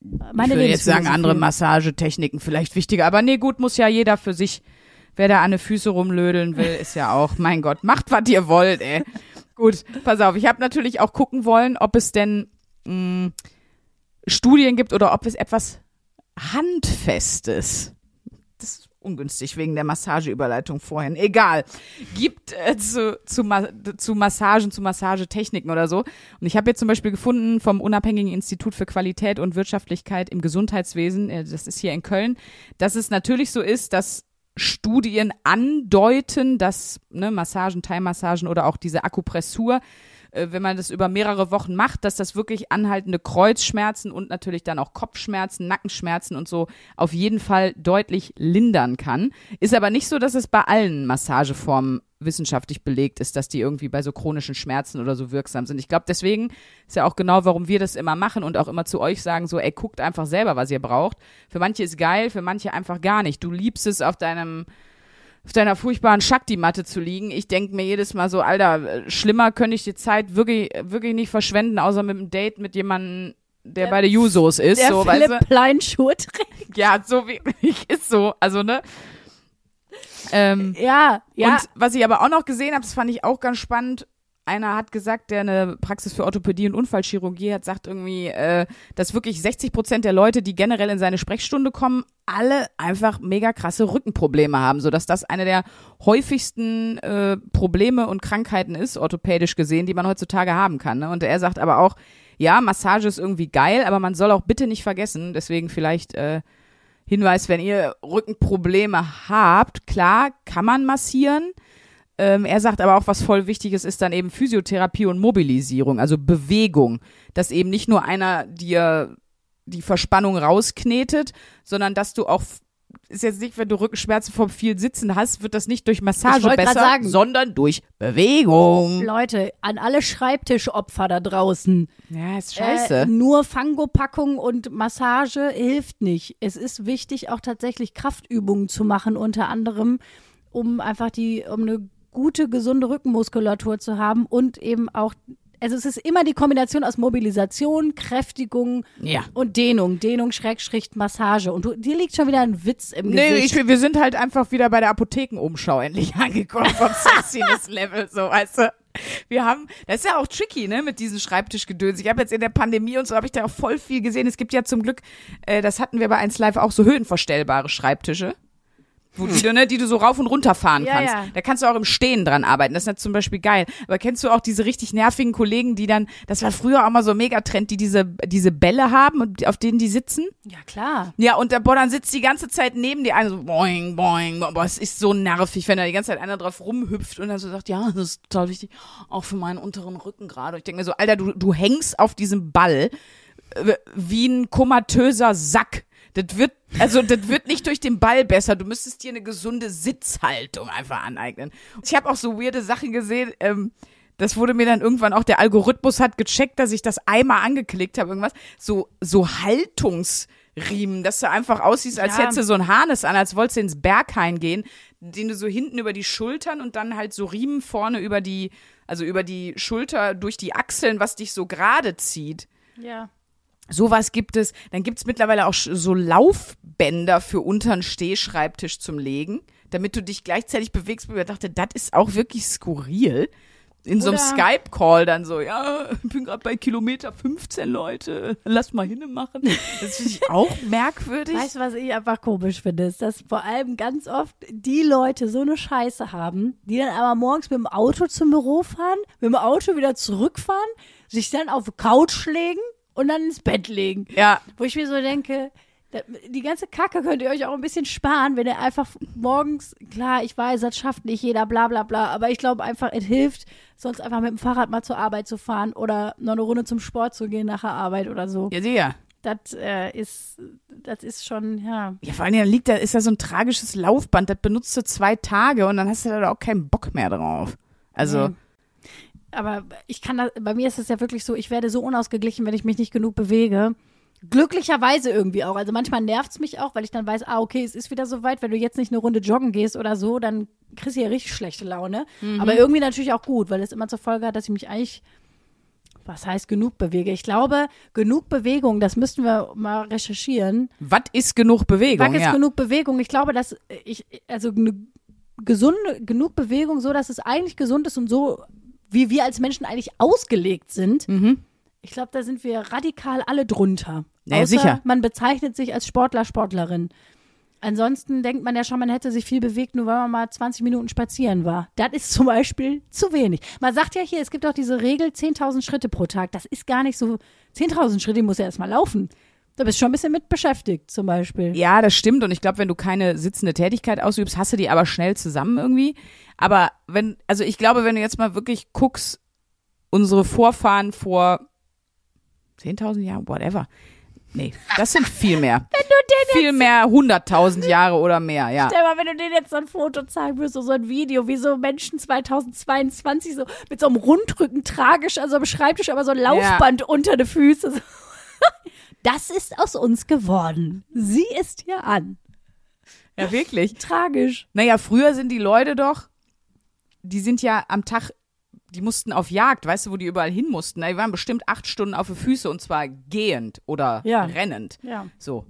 Meine ich würde jetzt sagen, andere Massagetechniken vielleicht wichtiger. Aber nee, gut, muss ja jeder für sich. Wer da an den Füße rumlödeln will, ist ja auch, mein Gott, macht, was ihr wollt, ey. Gut, pass auf. Ich habe natürlich auch gucken wollen, ob es denn mh, Studien gibt oder ob es etwas Handfestes. Ungünstig wegen der Massageüberleitung vorhin. Egal. Gibt äh, zu, zu, Ma zu Massagen, zu Massagetechniken oder so. Und ich habe jetzt zum Beispiel gefunden vom Unabhängigen Institut für Qualität und Wirtschaftlichkeit im Gesundheitswesen, äh, das ist hier in Köln, dass es natürlich so ist, dass Studien andeuten, dass ne, Massagen, Thai-Massagen oder auch diese Akupressur, äh, wenn man das über mehrere Wochen macht, dass das wirklich anhaltende Kreuzschmerzen und natürlich dann auch Kopfschmerzen, Nackenschmerzen und so auf jeden Fall deutlich lindern kann. Ist aber nicht so, dass es bei allen Massageformen wissenschaftlich belegt ist, dass die irgendwie bei so chronischen Schmerzen oder so wirksam sind. Ich glaube, deswegen ist ja auch genau, warum wir das immer machen und auch immer zu euch sagen, so, ey, guckt einfach selber, was ihr braucht. Für manche ist geil, für manche einfach gar nicht. Du liebst es auf deinem auf deiner furchtbaren Shakti-Matte zu liegen. Ich denke mir jedes Mal so, Alter, äh, schlimmer könnte ich die Zeit wirklich, wirklich nicht verschwenden, außer mit einem Date mit jemandem, der, Der- bei der Jusos ist. Der so, Philipp weißt Plein Schuhe trägt. du? Ja, so wie ich ist so. Also, ne? Ähm, Ja, ja. und was ich aber auch noch gesehen habe, das fand ich auch ganz spannend. Einer hat gesagt, der eine Praxis für Orthopädie und Unfallchirurgie hat, sagt irgendwie, äh, dass wirklich 60 Prozent der Leute, die generell in seine Sprechstunde kommen, alle einfach mega krasse Rückenprobleme haben, sodass das eine der häufigsten äh, Probleme und Krankheiten ist, orthopädisch gesehen, die man heutzutage haben kann. Ne? Und er sagt aber auch, ja, Massage ist irgendwie geil, aber man soll auch bitte nicht vergessen, deswegen vielleicht äh, Hinweis, wenn ihr Rückenprobleme habt, klar, kann man massieren. Ähm, er sagt aber auch, was voll wichtig ist, ist dann eben Physiotherapie und Mobilisierung, also Bewegung. Dass eben nicht nur einer dir die Verspannung rausknetet, sondern dass du auch, ist jetzt nicht, wenn du Rückenschmerzen vom viel Sitzen hast, wird das nicht durch Massage besser, sagen. sondern durch Bewegung. Leute, an alle Schreibtischopfer da draußen. Ja, ist scheiße. Äh, nur Fangopackung und Massage hilft nicht. Es ist wichtig, auch tatsächlich Kraftübungen zu machen, unter anderem, um einfach die, um eine gute, gesunde Rückenmuskulatur zu haben und eben auch, also es ist immer die Kombination aus Mobilisation, Kräftigung ja. und Dehnung. Dehnung, Schrägstrich, Massage. Und du, dir liegt schon wieder ein Witz im Nee, Gesicht. ich, wir sind halt einfach wieder bei der Apothekenumschau endlich angekommen vom Sexiness-Level, so, weißt du. Wir haben, das ist ja auch tricky, ne, mit diesen Schreibtischgedöns. Ich habe jetzt in der Pandemie und so habe ich da auch voll viel gesehen. Es gibt ja zum Glück, äh, das hatten wir bei 1 Live auch so höhenverstellbare Schreibtische. Wo die, du, ne, die du so rauf und runter fahren Ja, kannst. ja. Da kannst du auch im Stehen dran arbeiten. Das ist ja zum Beispiel geil. Aber kennst du auch diese richtig nervigen Kollegen, die dann, das war früher auch mal so ein Megatrend, die diese, diese Bälle haben, und auf denen die sitzen? ja, klar. Ja, und der boah, dann sitzt die ganze Zeit neben dir einer so boing, boing, boing. Boah, es ist so nervig, wenn da die ganze Zeit einer drauf rumhüpft und dann so sagt, ja, das ist total wichtig, auch für meinen unteren Rücken gerade. Ich denke mir so, Alter, du, du hängst auf diesem Ball äh, wie ein komatöser Sack. Das wird, also das wird nicht durch den Ball besser. Du müsstest dir eine gesunde Sitzhaltung einfach aneignen. Ich habe auch so weirde Sachen gesehen, ähm, das wurde mir dann irgendwann auch, der Algorithmus hat gecheckt, dass ich das einmal angeklickt habe, irgendwas. So, so Haltungsriemen, dass du einfach aussiehst, als Ja. hättest du so ein Harnes an, als wolltest du ins Berghain gehen, den du so hinten über die Schultern und dann halt so Riemen vorne über die, also über die Schulter durch die Achseln, was dich so gerade zieht. Ja. Sowas gibt es. Dann gibt's mittlerweile auch so Laufbänder für untern Stehschreibtisch zum Legen, damit du dich gleichzeitig bewegst. Ich dachte, das ist auch wirklich skurril. In so einem Skype-Call dann so, ja, ich bin gerade bei Kilometer 15, Leute, lass mal hinne machen. Das finde ich auch merkwürdig. Weißt du, was ich einfach komisch finde? Ist, dass vor allem ganz oft die Leute so eine Scheiße haben, die dann aber morgens mit dem Auto zum Büro fahren, mit dem Auto wieder zurückfahren, sich dann auf die Couch legen und dann ins Bett legen. ja, Wo ich mir so denke, die ganze Kacke könnt ihr euch auch ein bisschen sparen, wenn ihr einfach morgens, klar, ich weiß, das schafft nicht jeder, bla bla bla, aber ich glaube einfach, es hilft, sonst einfach mit dem Fahrrad mal zur Arbeit zu fahren oder noch eine Runde zum Sport zu gehen nach der Arbeit oder so. ja, sicher. Das äh, ist, das ist schon, ja. Ja, vor allem dann liegt da, ist da so ein tragisches Laufband, das benutzt du zwei Tage und dann hast du da auch keinen Bock mehr drauf. Also, Nee. Aber ich kann das, bei mir ist es ja wirklich so, ich werde so unausgeglichen, wenn ich mich nicht genug bewege. Glücklicherweise irgendwie auch. Also manchmal nervt es mich auch, weil ich dann weiß, ah, okay, es ist wieder soweit. Wenn du jetzt nicht eine Runde joggen gehst oder so, dann kriegst du ja richtig schlechte Laune. Aber irgendwie natürlich auch gut, weil es immer zur Folge hat, dass ich mich eigentlich, was heißt genug bewege? Ich glaube, genug Bewegung, das müssten wir mal recherchieren. was ist genug Bewegung? Was ist ja. genug Bewegung? Ich glaube, dass ich, also eine gesunde, genug Bewegung, so dass es eigentlich gesund ist und so, wie wir als Menschen eigentlich ausgelegt sind. Mhm. Ich glaube, da sind wir radikal alle drunter. Naja, Außer sicher. Man bezeichnet sich als Sportler, Sportlerin. Ansonsten denkt man ja schon, man hätte sich viel bewegt, nur weil man mal 20 Minuten spazieren war. Das ist zum Beispiel zu wenig. Man sagt ja hier, es gibt auch diese Regel 10.000 Schritte pro Tag. Das ist gar nicht so. 10.000 Schritte muss ja erstmal laufen. Da bist du schon ein bisschen mit beschäftigt, zum Beispiel. Ja, das stimmt. Und ich glaube, wenn du keine sitzende Tätigkeit ausübst, hast du die aber schnell zusammen irgendwie. Aber wenn, also ich glaube, wenn du jetzt mal wirklich guckst, unsere Vorfahren vor 10.000 Jahren, whatever. Nee, das sind viel mehr. Wenn du den viel mehr 100.000 Jahre oder mehr, ja. Stell mal, wenn du denen jetzt so ein Foto zeigen würdest, so ein Video, wie so Menschen 2022 so mit so einem Rundrücken tragisch an so einem Schreibtisch, aber so ein Laufband unter den Füßen. So. Das ist aus uns geworden. Sie ist hier an. Ja, wirklich. Tragisch. Naja, früher sind die Leute doch, die sind ja am Tag, die mussten auf Jagd, weißt du, wo die überall hin mussten. Die waren bestimmt acht Stunden auf die Füße und zwar gehend oder Ja. rennend. Ja. So.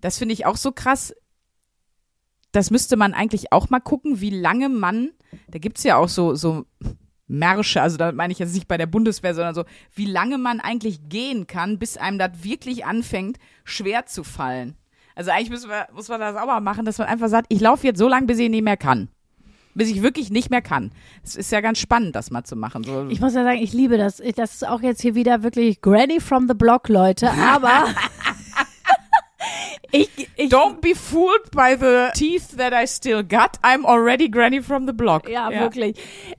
Das finde ich auch so krass. Das müsste man eigentlich auch mal gucken, wie lange man, da gibt's ja auch so, so Märsche, also da meine ich jetzt nicht bei der Bundeswehr, sondern so, wie lange man eigentlich gehen kann, bis einem das wirklich anfängt, schwer zu fallen. Also eigentlich müssen wir, muss man das auch mal machen, dass man einfach sagt, ich laufe jetzt so lange, bis ich nicht mehr kann. Bis ich wirklich nicht mehr kann. Es ist ja ganz spannend, das mal zu machen. So, Ich muss ja sagen, ich liebe das. Das ist auch jetzt hier wieder wirklich Granny from the Block, Leute. Aber ich, ich, Don't be fooled by the teeth that I still got. I'm already granny from the block. Ja, wirklich.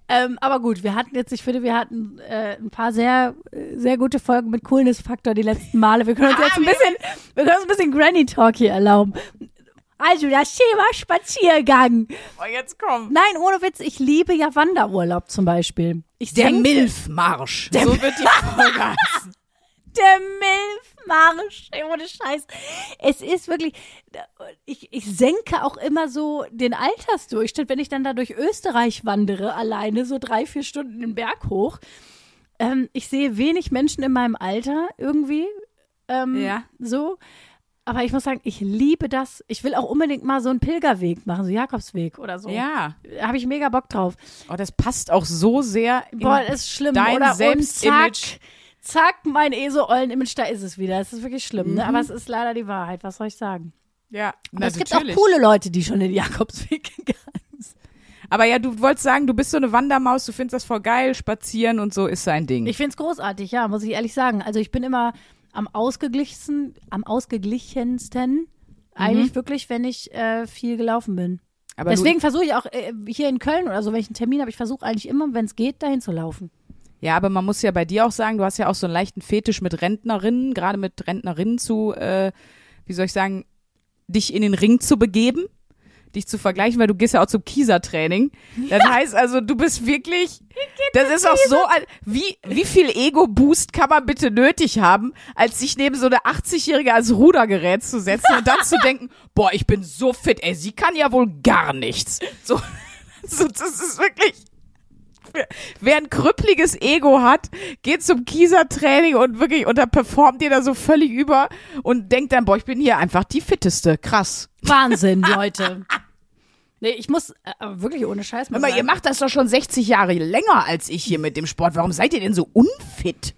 Ähm, aber gut, wir hatten jetzt, ich finde, wir hatten äh, ein paar sehr, sehr gute Folgen mit Coolness-Faktor die letzten Male. Wir können uns jetzt ein bisschen, wir können uns ein bisschen Granny-Talk hier erlauben. Also, das Thema Spaziergang. Oh, jetzt komm. Nein, ohne Witz, ich liebe ja Wanderurlaub zum Beispiel. Ich Der Milfmarsch. so wird die Folge heißen. Der Milfmarsch, ohne Scheiß. Es ist wirklich, ich, ich senke auch immer so den Altersdurchschnitt, wenn ich dann da durch Österreich wandere, alleine so drei, vier Stunden den Berg hoch. Ähm, ich sehe wenig Menschen in meinem Alter irgendwie. Ähm, Ja. So. Aber ich muss sagen, ich liebe das. Ich will auch unbedingt mal so einen Pilgerweg machen, so Jakobsweg oder so. Ja. Habe ich mega Bock drauf. Oh, das passt auch so sehr Boah, ist schlimm. dein oder Selbstimage. Zack, mein ESO-Ollen-Image, da ist es wieder. Das ist wirklich schlimm, Mhm. ne? Aber es ist leider die Wahrheit. Was soll ich sagen? Ja, na, es gibt natürlich. auch coole Leute, die schon den Jakobsweg gegangen sind. Aber ja, du wolltest sagen, du bist so eine Wandermaus, du findest das voll geil, spazieren und so ist sein Ding. Ich finde es großartig, ja, muss ich ehrlich sagen. Also ich bin immer am ausgeglichensten, am ausgeglichensten eigentlich wirklich, wenn ich äh, viel gelaufen bin. Mhm. Aber Deswegen versuche ich auch äh, hier in Köln oder so, wenn ich einen Termin habe, ich versuche eigentlich immer, wenn es geht, dahin zu laufen. Ja, aber man muss ja bei dir auch sagen, du hast ja auch so einen leichten Fetisch mit Rentnerinnen, gerade mit Rentnerinnen zu, äh, wie soll ich sagen, dich in den Ring zu begeben, dich zu vergleichen, weil du gehst ja auch zum Kieser-Training. Das heißt also, du bist wirklich, das ist auch so, wie, wie viel Ego-Boost kann man bitte nötig haben, als sich neben so eine 80-Jährige als Rudergerät zu setzen und dann zu denken, boah, ich bin so fit, ey, sie kann ja wohl gar nichts. So, so das ist wirklich, Wer ein krüppliges Ego hat, geht zum Kieser-Training und wirklich, und da performt ihr da so völlig über und denkt dann, boah, ich bin hier einfach die fitteste. Krass. Wahnsinn, Leute. Nee, ich muss äh, aber wirklich ohne Scheiß mal Hör mal, ihr sagen. macht das doch schon 60 Jahre länger als ich hier mit dem Sport. Warum seid ihr denn so unfit?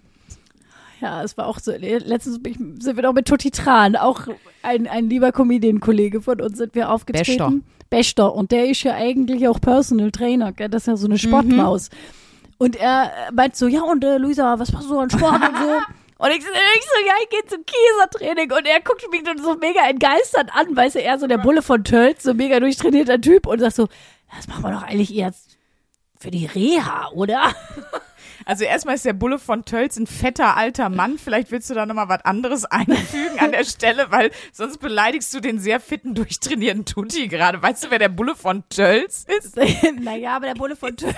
Ja, es war auch so. Letztens sind wir noch mit Tutti Tran, auch ein, ein lieber Comedian-Kollege von uns, sind wir aufgetreten. Bester. Und der ist ja eigentlich auch Personal Trainer, gell? das ist ja so eine Sportmaus. Und er meint so, ja, und äh, Luisa, was machst du so an Sport und so? Und ich, so- ich so, ja, ich gehe zum Kiesertraining. Und er guckt mich dann so mega entgeistert an, weißt du, er so der Bulle von Tölz, so mega durchtrainierter Typ und sagt so, das machen wir doch eigentlich eher für die Reha, oder? Also erstmal ist der Bulle von Tölz ein fetter alter Mann. Vielleicht willst du da nochmal was anderes einfügen an der Stelle, weil sonst beleidigst du den sehr fitten, durchtrainierten Tutti gerade. Weißt du, wer der Bulle von Tölz ist? naja, aber der Bulle von Tölz.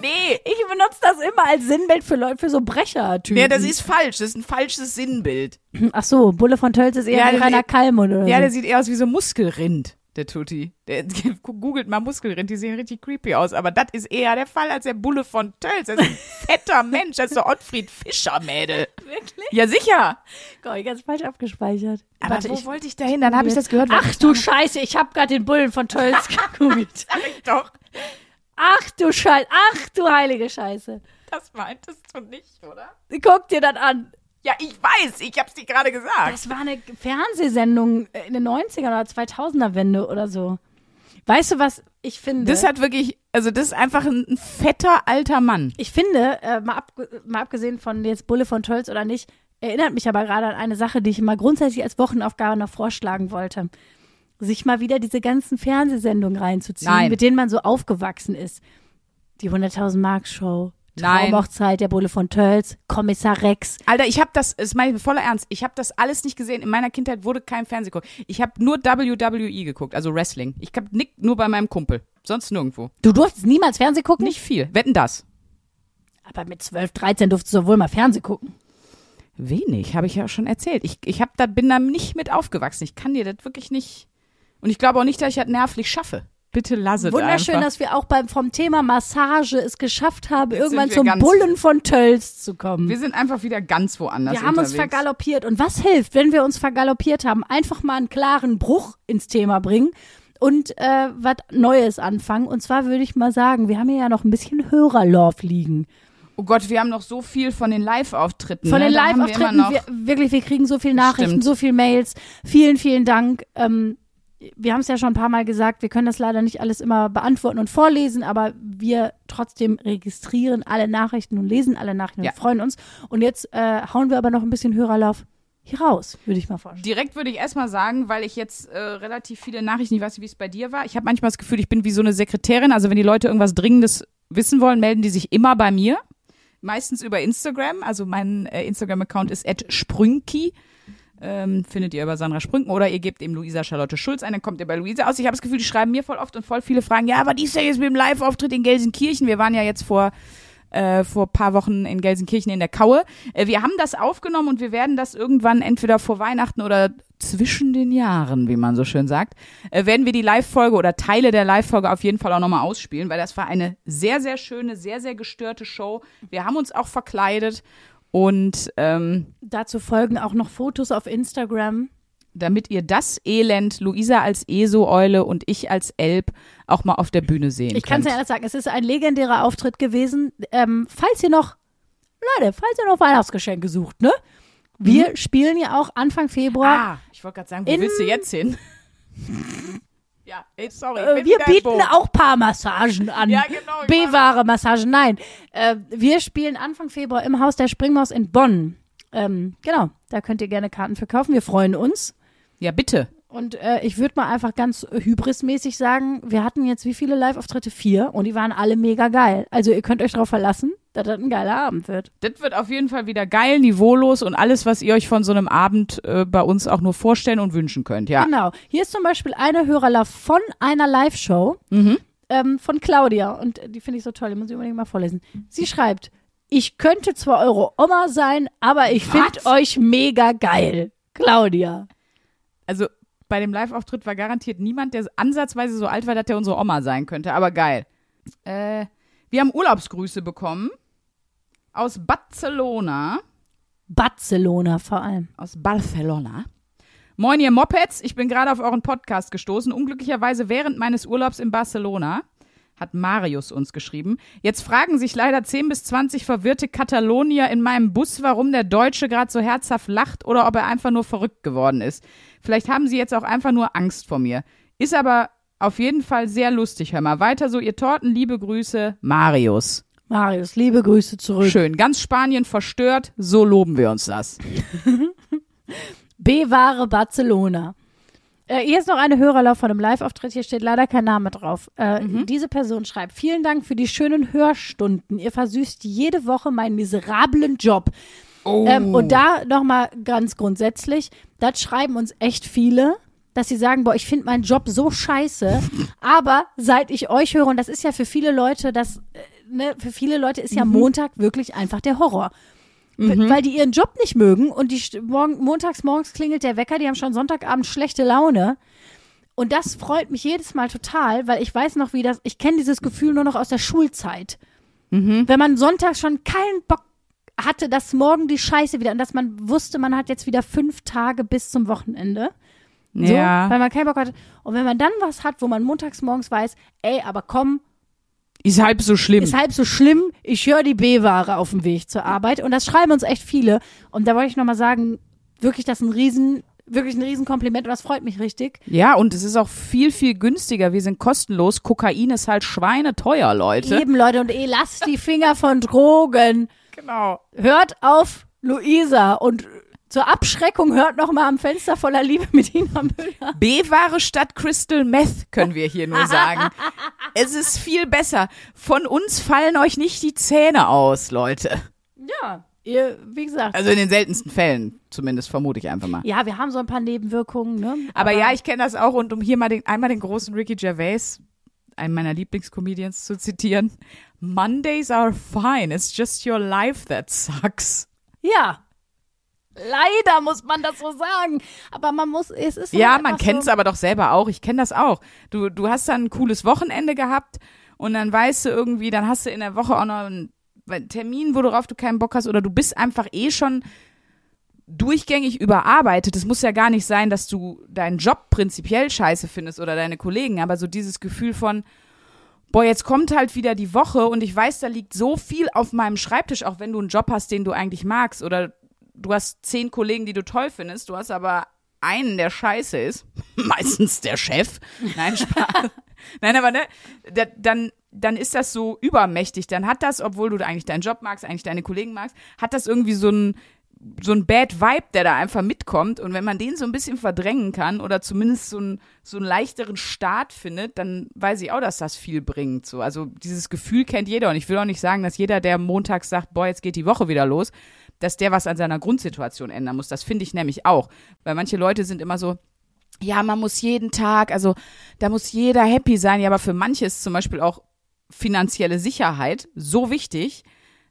Nee. Ich benutze das immer als Sinnbild für Leute, für so Brecher-Typen. Ja, das ist falsch. Das ist ein falsches Sinnbild. Ach so, Bulle von Tölz ist eher Ja, wie der- Rainer Kallmund oder Ja, so. der sieht eher aus wie so ein Muskelrind, der Tutti. Der, googelt mal Muskelrind, die sehen richtig creepy aus. Aber das ist eher der Fall als der Bulle von Tölz. Das ist ein fetter Mensch. Das ist der Ottfried Fischer, Mädel. Wirklich? Ja, sicher. Gott, ich ganz falsch abgespeichert. Aber Warte, wo ich, wollte ich da hin? Dann habe ich das gehört. Ach du Scheiße, ich habe gerade den Bullen von Tölz gegoogelt. Sag ich doch. Ach du Scheiße, ach du heilige Scheiße. Das meintest du nicht, oder? Guck dir das an. Ja, ich weiß. Ich hab's dir gerade gesagt. Das war eine Fernsehsendung in den 90er oder 2000er Wende oder so. Weißt du, was ich finde? Das hat wirklich, also das ist einfach ein, ein fetter alter Mann. Ich finde, äh, mal, ab, mal abgesehen von jetzt Bulle von Tölz oder nicht, erinnert mich aber gerade an eine Sache, die ich mal grundsätzlich als Wochenaufgabe noch vorschlagen wollte. Sich mal wieder diese ganzen Fernsehsendungen reinzuziehen, Nein. mit denen man so aufgewachsen ist. Die 100.000 Mark Show, Nein. Traumhochzeit, der Bulle von Tölz, Kommissar Rex. Alter, ich habe das, das meine ich voller Ernst, ich habe das alles nicht gesehen. In meiner Kindheit wurde kein Fernsehen geguckt. Ich habe nur WWE geguckt, also Wrestling. Ich hab nick nur bei meinem Kumpel, sonst nirgendwo. Du durftest niemals Fernsehen gucken? Nicht viel. Wetten das? Aber mit 12, 13 durftest du wohl mal Fernsehen gucken. Wenig, habe ich ja schon erzählt. Ich, ich hab da, bin da nicht mit aufgewachsen. Ich kann dir das wirklich nicht. Und ich glaube auch nicht, dass ich das nervlich schaffe. Bitte lass es Wunderschön, einfach. dass wir auch beim, vom Thema Massage es geschafft haben, Jetzt irgendwann wir zum Bullen von Tölz zu kommen. Wir sind einfach wieder ganz woanders Wir haben uns unterwegs. vergaloppiert. Und was hilft, wenn wir uns vergaloppiert haben? Einfach mal einen klaren Bruch ins Thema bringen und äh, was Neues anfangen. Und zwar würde ich mal sagen, wir haben hier ja noch ein bisschen Hörerlove liegen. Oh Gott, wir haben noch so viel von den Live-Auftritten. Von ne? den wir Live-Auftritten, noch- wir, wirklich, wir kriegen so viele Nachrichten, Stimmt. so viele Mails. Vielen, vielen Dank. Ähm, wir haben es ja schon ein paar Mal gesagt, wir können das leider nicht alles immer beantworten und vorlesen, aber wir trotzdem registrieren alle Nachrichten und lesen alle Nachrichten Ja. und freuen uns. Und jetzt äh, hauen wir aber noch ein bisschen Hörerlauf hier raus, würde ich mal vorstellen. Direkt würde ich erstmal sagen, weil ich jetzt äh, relativ viele Nachrichten, ich weiß nicht, wie es bei dir war. Ich habe manchmal das Gefühl, ich bin wie so eine Sekretärin. Also wenn die Leute irgendwas Dringendes wissen wollen, melden die sich immer bei mir. Meistens über Instagram. Also mein äh, Instagram-Account ist @sprünki. Ähm, findet ihr über Sandra Sprünken oder ihr gebt eben Luisa Charlotte Schulz ein, dann kommt ihr bei Luisa aus. Ich habe das Gefühl, die schreiben mir voll oft und voll viele fragen, ja, aber die ist ja jetzt mit dem Live-Auftritt in Gelsenkirchen. Wir waren ja jetzt vor äh, vor paar Wochen in Gelsenkirchen in der Kaue. Äh, wir haben das aufgenommen und wir werden das irgendwann entweder vor Weihnachten oder zwischen den Jahren, wie man so schön sagt, äh, werden wir die Live-Folge oder Teile der Live-Folge auf jeden Fall auch nochmal ausspielen, weil das war eine sehr, sehr schöne, sehr, sehr gestörte Show. Wir haben uns auch verkleidet und ähm, Dazu folgen auch noch Fotos auf Instagram. damit ihr das Elend, Luisa als ESO-Eule und ich als Elb, auch mal auf der Bühne sehen Ich kann es ja ehrlich sagen, es ist ein legendärer Auftritt gewesen. Ähm, falls ihr noch, Leute, falls ihr noch Weihnachtsgeschenke sucht, ne? Wir spielen ja auch Anfang Februar. Ah, ich wollte gerade sagen, wo willst du jetzt hin? Ja, sorry. Äh, wir bieten Boot. auch Paarmassagen an. Ja, genau, ich B-Ware-Massagen. Nein, äh, wir spielen Anfang Februar im Haus der Springmaus in Bonn. Ähm, genau, da könnt ihr gerne Karten verkaufen. Wir freuen uns. Ja, bitte. Und äh, ich würde mal einfach ganz hybrismäßig sagen, wir hatten jetzt wie viele Live-Auftritte? Vier und die waren alle mega geil. Also ihr könnt euch darauf verlassen, dass das ein geiler Abend wird. Das wird auf jeden Fall wieder geil, niveaulos und alles, was ihr euch von so einem Abend äh, bei uns auch nur vorstellen und wünschen könnt. Ja. Genau. Hier ist zum Beispiel eine Hörerlauf von einer Live-Show Mhm. ähm, von Claudia. Und die finde ich so toll, die muss ich unbedingt mal vorlesen. Sie schreibt, ich könnte zwar eure Oma sein, aber ich finde euch mega geil. Claudia. Also bei dem Live-Auftritt war garantiert niemand, der ansatzweise so alt war, dass der unsere Oma sein könnte. Aber geil. Äh, Wir haben Urlaubsgrüße bekommen aus Barcelona. Barcelona vor allem. Aus Barcelona. Moin, ihr Mopeds. Ich bin gerade auf euren Podcast gestoßen. Unglücklicherweise während meines Urlaubs in Barcelona. Hat Marius uns geschrieben. Jetzt fragen sich leider 10 bis 20 verwirrte Katalonier in meinem Bus, warum der Deutsche gerade so herzhaft lacht oder ob er einfach nur verrückt geworden ist. Vielleicht haben sie jetzt auch einfach nur Angst vor mir. Ist aber auf jeden Fall sehr lustig. Hör mal weiter so, ihr Torten. Liebe Grüße, Marius. Marius, liebe Grüße zurück. Schön. Ganz Spanien verstört. So loben wir uns das. Bewahre Barcelona. Äh, hier ist noch eine Hörerlauf von einem Live-Auftritt. Hier steht leider kein Name drauf. Äh, Diese Person schreibt: Vielen Dank für die schönen Hörstunden. Ihr versüßt jede Woche meinen miserablen Job. Ähm, und da nochmal ganz grundsätzlich: Das schreiben uns echt viele, dass sie sagen: Boah, ich finde meinen Job so scheiße. aber seit ich euch höre, und das ist ja für viele Leute, das, äh, ne, für viele Leute ist ja Montag wirklich einfach der Horror. W- Weil die ihren Job nicht mögen und die morgen, montags morgens klingelt der Wecker, die haben schon Sonntagabend schlechte Laune. Und das freut mich jedes Mal total, weil ich weiß noch, wie das, ich kenne dieses Gefühl nur noch aus der Schulzeit. Wenn man sonntags schon keinen Bock hatte, dass morgen die Scheiße wieder und dass man wusste, man hat jetzt wieder fünf Tage bis zum Wochenende. So, Ja. weil man keinen Bock hatte. Und wenn man dann was hat, wo man montags morgens weiß, ey, aber komm, Ist halb so schlimm. ist halb so schlimm, ich höre die B-Ware auf dem Weg zur Arbeit. Und das schreiben uns echt viele. Und da wollte ich nochmal sagen, wirklich das ist ein riesen, wirklich ein Riesenkompliment und das freut mich richtig. Ja, und es ist auch viel, viel günstiger. Wir sind kostenlos. Kokain ist halt schweineteuer, Leute. Eben, Leute, und eh, lasst die Finger von Drogen. Genau. Hört auf Luisa und zur Abschreckung hört noch mal am Fenster voller Liebe mit Ina Müller. B-Ware statt Crystal Meth, können wir hier nur sagen. es ist viel besser. Von uns fallen euch nicht die Zähne aus, Leute. Ja, ihr, wie gesagt. Also in den seltensten Fällen, zumindest vermute ich einfach mal. Ja, wir haben so ein paar Nebenwirkungen, ne? Aber ja, ich kenne das auch und um hier mal den, einmal den großen Ricky Gervais, einen meiner Lieblingscomedians, zu zitieren. Mondays are fine. It's just your life that sucks. Ja. Leider muss man das so sagen. Aber man muss, es ist Ja, halt man kennt es so, aber doch selber auch. Ich kenne das auch. Du, du hast dann ein cooles Wochenende gehabt und dann weißt du irgendwie, dann hast du in der Woche auch noch einen Termin, worauf du keinen Bock hast oder du bist einfach eh schon durchgängig überarbeitet. Es muss ja gar nicht sein, dass du deinen Job prinzipiell scheiße findest oder deine Kollegen, aber so dieses Gefühl von, boah, jetzt kommt halt wieder die Woche und ich weiß, da liegt so viel auf meinem Schreibtisch, auch wenn du einen Job hast, den du eigentlich magst oder du hast zehn Kollegen, die du toll findest, du hast aber einen, der scheiße ist, meistens der Chef. Nein, Spaß. Nein, aber ne, da, dann, dann ist das so übermächtig. Dann hat das, obwohl du eigentlich deinen Job magst, eigentlich deine Kollegen magst, hat das irgendwie so ein, so ein Bad Vibe, der da einfach mitkommt. Und wenn man den so ein bisschen verdrängen kann oder zumindest so, ein, so einen leichteren Start findet, dann weiß ich auch, dass das viel bringt. So. Also dieses Gefühl kennt jeder. Und ich will auch nicht sagen, dass jeder, der montags sagt, boah, jetzt geht die Woche wieder los, dass der was an seiner Grundsituation ändern muss. Das finde ich nämlich auch. Weil manche Leute sind immer so, ja, man muss jeden Tag, also da muss jeder happy sein. Ja, aber für manche ist zum Beispiel auch finanzielle Sicherheit so wichtig,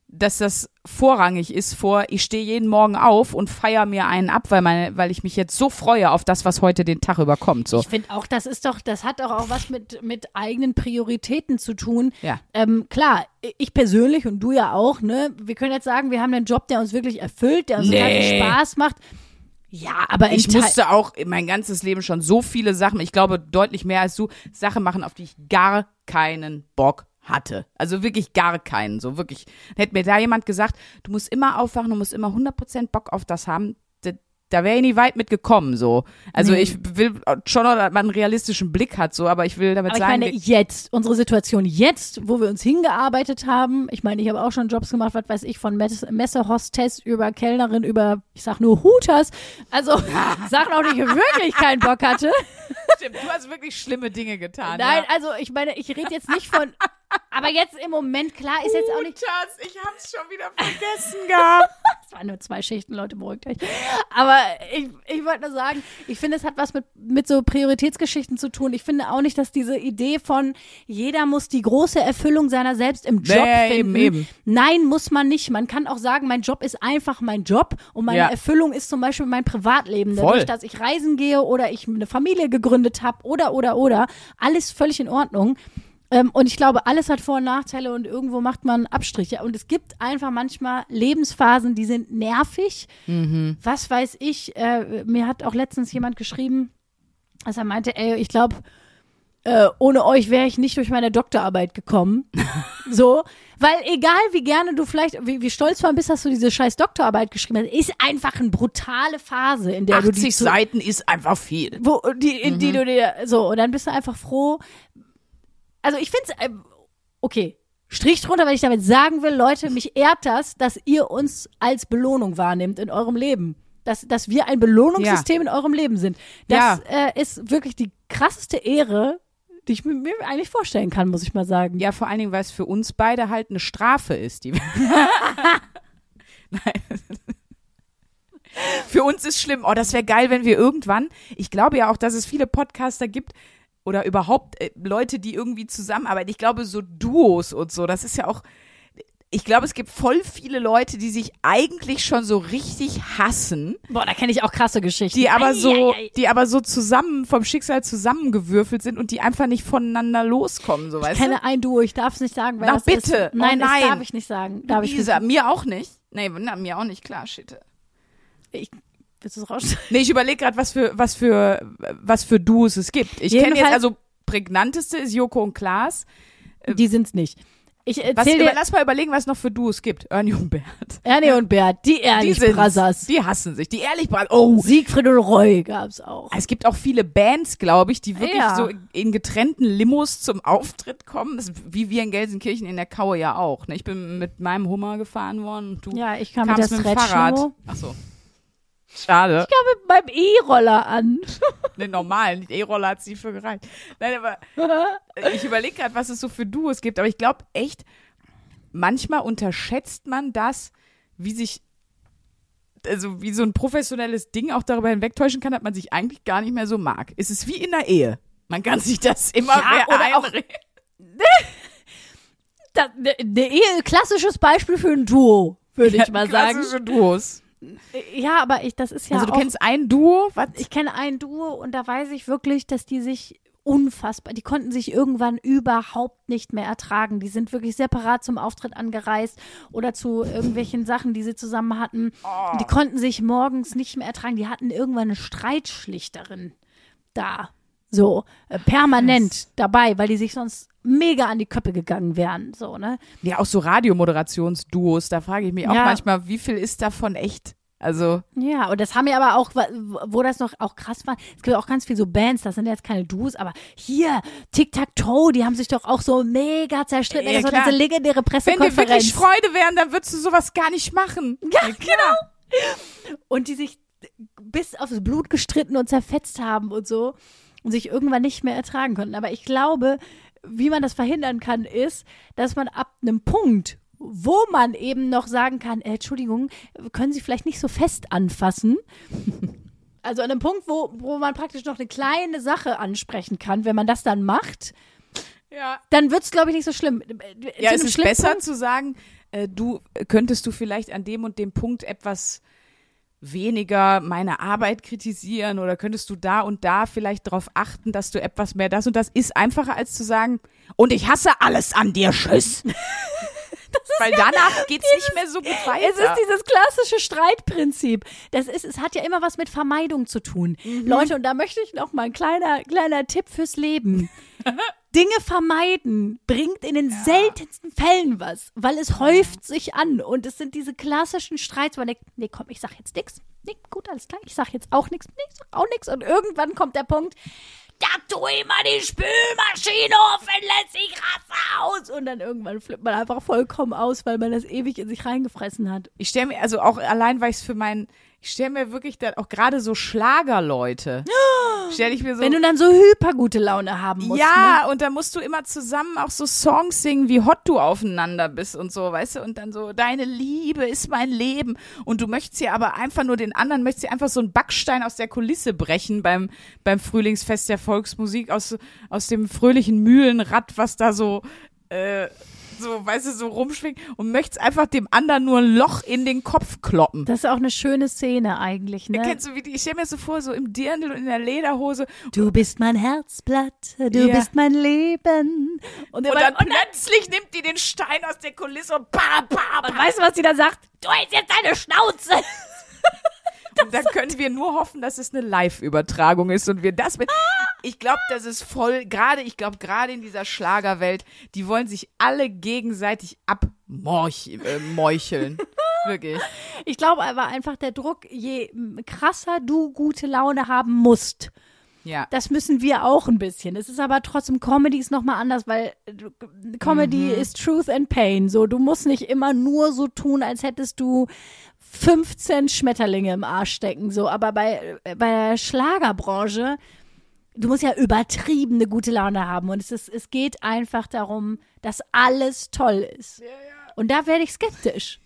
dass das vorrangig ist vor, ich stehe jeden Morgen auf und feiere mir einen ab, weil, meine, weil ich mich jetzt so freue auf das, was heute den Tag überkommt. So. Ich finde auch, das ist doch, das hat doch auch was mit, mit eigenen Prioritäten zu tun. Ja. Ähm, klar, ich persönlich und du ja auch, ne? Wir können jetzt sagen, wir haben einen Job, der uns wirklich erfüllt, der uns Nee. Spaß macht. Ja, aber Ich musste auch mein ganzes Leben schon so viele Sachen, ich glaube deutlich mehr als du, Sachen machen, auf die ich gar keinen Bock hatte. Also wirklich gar keinen. So wirklich. Hätte mir da jemand gesagt, du musst immer aufwachen, du musst immer 100% Bock auf das haben, da, wäre ich nie weit mit gekommen, so. Also Nee. ich will schon, noch, dass man einen realistischen Blick hat, so, aber ich will damit Aber ich sagen, meine, jetzt, unsere Situation jetzt, wo wir uns hingearbeitet haben, ich meine, ich habe auch schon Jobs gemacht, was weiß ich, von Mess Messehostess über Kellnerin, über, ich sag nur Hooters. Also, Sachen, auf die ich wirklich keinen Bock hatte. stimmt, du hast wirklich schlimme Dinge getan. Nein, ja. also, ich meine, ich rede jetzt nicht von, aber jetzt im Moment, klar, ist jetzt auch nicht, Schatz, ich hab's schon wieder vergessen gehabt. es waren nur zwei Schichten, Leute, beruhigt euch. Aber ich, ich wollte nur sagen, ich finde, es hat was mit, mit so Prioritätsgeschichten zu tun. Ich finde auch nicht, dass diese Idee von, jeder muss die große Erfüllung seiner selbst im Job Nee, finden. eben, eben. Nein, muss man nicht. Man kann auch sagen, mein Job ist einfach mein Job und meine Ja. Erfüllung ist zum Beispiel mein Privatleben. Voll. Dadurch, dass ich reisen gehe oder ich eine Familie gegründet habe oder, oder, oder. Alles völlig in Ordnung. Ähm, und ich glaube, alles hat Vor- und Nachteile und irgendwo macht man Abstriche. Und es gibt einfach manchmal Lebensphasen, die sind nervig. Was weiß ich, äh, mir hat auch letztens jemand geschrieben, dass er meinte, ey, ich glaube, äh, ohne euch wäre ich nicht durch meine Doktorarbeit gekommen. so, weil egal wie gerne du vielleicht, wie, wie stolz du bist, dass du diese scheiß Doktorarbeit geschrieben hast, ist einfach eine brutale Phase, in der du die zu, Seiten ist einfach viel. wo, die, in die du dir, so, und dann bist du einfach froh. Also ich finde es, okay, Strich drunter, wenn ich damit sagen will, Leute, mich ehrt das, dass ihr uns als Belohnung wahrnehmt in eurem Leben. Dass, dass wir ein Belohnungssystem in eurem Leben sind. Das äh, ist wirklich die krasseste Ehre, die ich mir, mir eigentlich vorstellen kann, muss ich mal sagen. Ja, vor allen Dingen, weil es für uns beide halt eine Strafe ist. Die Nein. Für uns ist schlimm. Oh, das wäre geil, wenn wir irgendwann, ich glaube ja auch, dass es viele Podcaster gibt oder überhaupt äh, Leute, die irgendwie zusammenarbeiten. Ich glaube, so Duos und so, das ist ja auch, ich glaube, es gibt voll viele Leute, die sich eigentlich schon so richtig hassen, Boah, da kenne ich auch krasse Geschichten. die aber Ei, so, ei, ei. die aber so zusammen, vom Schicksal zusammengewürfelt sind und die einfach nicht voneinander loskommen, so Ich weißt du? kenne ein Duo, ich darf es nicht sagen, weil Na, das bitte. Ist, nein, Oh, nein. das darf ich nicht sagen. Darf ich, Lisa, mir auch nicht. Nee, na, mir auch nicht, klar, shit. ich Willst du es rausschneiden? Nee, ich überlege gerade, was für, was für, was für Duos es gibt. Ich kenne jetzt, also prägnanteste ist Joko und Klaas. Die sind's nicht. Ich Was, dir, lass mal überlegen, was noch für Duos gibt. Ernie und Bert. Ernie und Bert, die Die Ehrlich sind's. Brothers. Die hassen sich. Die ehrlich Brothers. Oh. Siegfried und Roy gab's auch. Es gibt auch viele Bands, glaube ich, die wirklich Ja. so in getrennten Limos zum Auftritt kommen. Das ist wie wir in Gelsenkirchen in der Kaue ja auch. Ne? Ich bin mit meinem Hummer gefahren worden und du Ja, ich kam mit der kamst mit dem Fahrrad. Stretch-Limo. Schade. Ich kam mit meinem E-Roller an. Den normalen E-Roller hat sie für gereicht. Nein, aber ich überlege gerade, was es so für Duos gibt. Aber ich glaube echt, manchmal unterschätzt man das, wie sich, also wie so ein professionelles Ding auch darüber hinwegtäuschen kann, dass man sich eigentlich gar nicht mehr so mag. Es ist wie in der Ehe. Man kann sich das immer Ja, mehr oder. Das, ne, ne, Ehe, klassisches Beispiel für ein Duo, würde ich mal sagen. Klassische Duos. Ja, aber ich, das ist ja also du auch, kennst ein Duo, was? ich kenne ein Duo und da weiß ich wirklich, dass die sich unfassbar, die konnten sich irgendwann überhaupt nicht mehr ertragen. Die sind wirklich separat zum Auftritt angereist oder zu irgendwelchen Sachen, die sie zusammen hatten. Und die konnten sich morgens nicht mehr ertragen. Die hatten irgendwann eine Streitschlichterin da. So, äh, permanent dabei, weil die sich sonst mega an die Köppe gegangen wären. So, ne? Ja, auch so Radiomoderationsduos, da frage ich mich auch Ja. manchmal, wie viel ist davon echt? Also, Ja, und das haben wir aber auch, wo das noch auch krass war, es gibt auch ganz viel so Bands, das sind jetzt keine Duos, aber hier, Tic-Tac-Toe, die haben sich doch auch so mega zerstritten. Ja, das war klar. diese legendäre wenn Pressekonferenz. dir wirklich Freude wären, dann würdest du sowas gar nicht machen. Ja, genau. Und die sich bis aufs Blut gestritten und zerfetzt haben und so und sich irgendwann nicht mehr ertragen konnten. Aber ich glaube, wie man das verhindern kann, ist, dass man ab einem Punkt, wo man eben noch sagen kann, äh, Entschuldigung, können Sie vielleicht nicht so fest anfassen. Also an einem Punkt, wo, wo man praktisch noch eine kleine Sache ansprechen kann, wenn man das dann macht, Ja. dann wird's glaube ich, nicht so schlimm. Ja, Zu es ist besser Punkt- zu sagen, äh, du äh, könntest du vielleicht an dem und dem Punkt etwas weniger meine Arbeit kritisieren oder könntest du da und da vielleicht darauf achten, dass du etwas mehr das und das ist einfacher als zu sagen, und ich hasse alles an dir, tschüss. Weil danach geht's nicht mehr so gut weiter. Es ist dieses klassische Streitprinzip. Das ist, es hat ja immer was mit Vermeidung zu tun. Mhm. Leute, und da möchte ich noch mal ein kleiner, kleiner Tipp fürs Leben. Dinge vermeiden bringt in den seltensten Fällen was, weil es häuft sich an und es sind diese klassischen Streits, wo man denkt, nee, komm, ich sag jetzt nix. Nee, gut, alles klar, ich sag jetzt auch nix, nee, ich sag auch nix und irgendwann kommt der Punkt, da tu immer die Spülmaschine auf, wenn lässt sich Rasse aus und dann irgendwann flippt man einfach vollkommen aus, weil man das ewig in sich reingefressen hat. Ich stelle mir, also auch allein, weil ich es für meinen, ich stelle mir wirklich dann auch gerade so Schlagerleute, stelle ich mir so. Wenn du dann so hypergute Laune haben musst. Ne? ja, und da musst du immer zusammen auch so Songs singen, wie hot du aufeinander bist und so, weißt du, und dann so, deine Liebe ist mein Leben. Und du möchtest ja aber einfach nur den anderen, möchtest ja einfach so einen Backstein aus der Kulisse brechen beim, beim Frühlingsfest der Volksmusik, aus, aus dem fröhlichen Mühlenrad, was da so, äh, so, weißt du, so rumschwingt und möchtest einfach dem anderen nur ein Loch in den Kopf kloppen. Das ist auch eine schöne Szene eigentlich, ne? Kennst du, wie die, ich stelle mir so vor, so im Dirndl und in der Lederhose Du bist mein Herzblatt, du Ja. bist mein Leben. Und, Und dann und, plötzlich nimmt die den Stein aus der Kulisse und pa, pa, und weißt du, was sie dann sagt? Du hältst jetzt deine Schnauze. Und dann können wir nur hoffen, dass es eine Live-Übertragung ist und wir das mit. Ich glaube, das ist voll, gerade, ich glaube, gerade in dieser Schlagerwelt, die wollen sich alle gegenseitig abmorcheln. Wirklich. Ich glaube aber einfach der Druck, je krasser du gute Laune haben musst, Ja. das müssen wir auch ein bisschen. Es ist aber trotzdem, Comedy ist nochmal anders, weil äh, Comedy ist Truth and Pain. So, du musst nicht immer nur so tun, als hättest du 15 Schmetterlinge im Arsch stecken. So, aber bei, äh, bei der Schlagerbranche, du musst ja übertriebene gute Laune haben. Und es, ist, es geht einfach darum, dass alles toll ist. Und da werde ich skeptisch.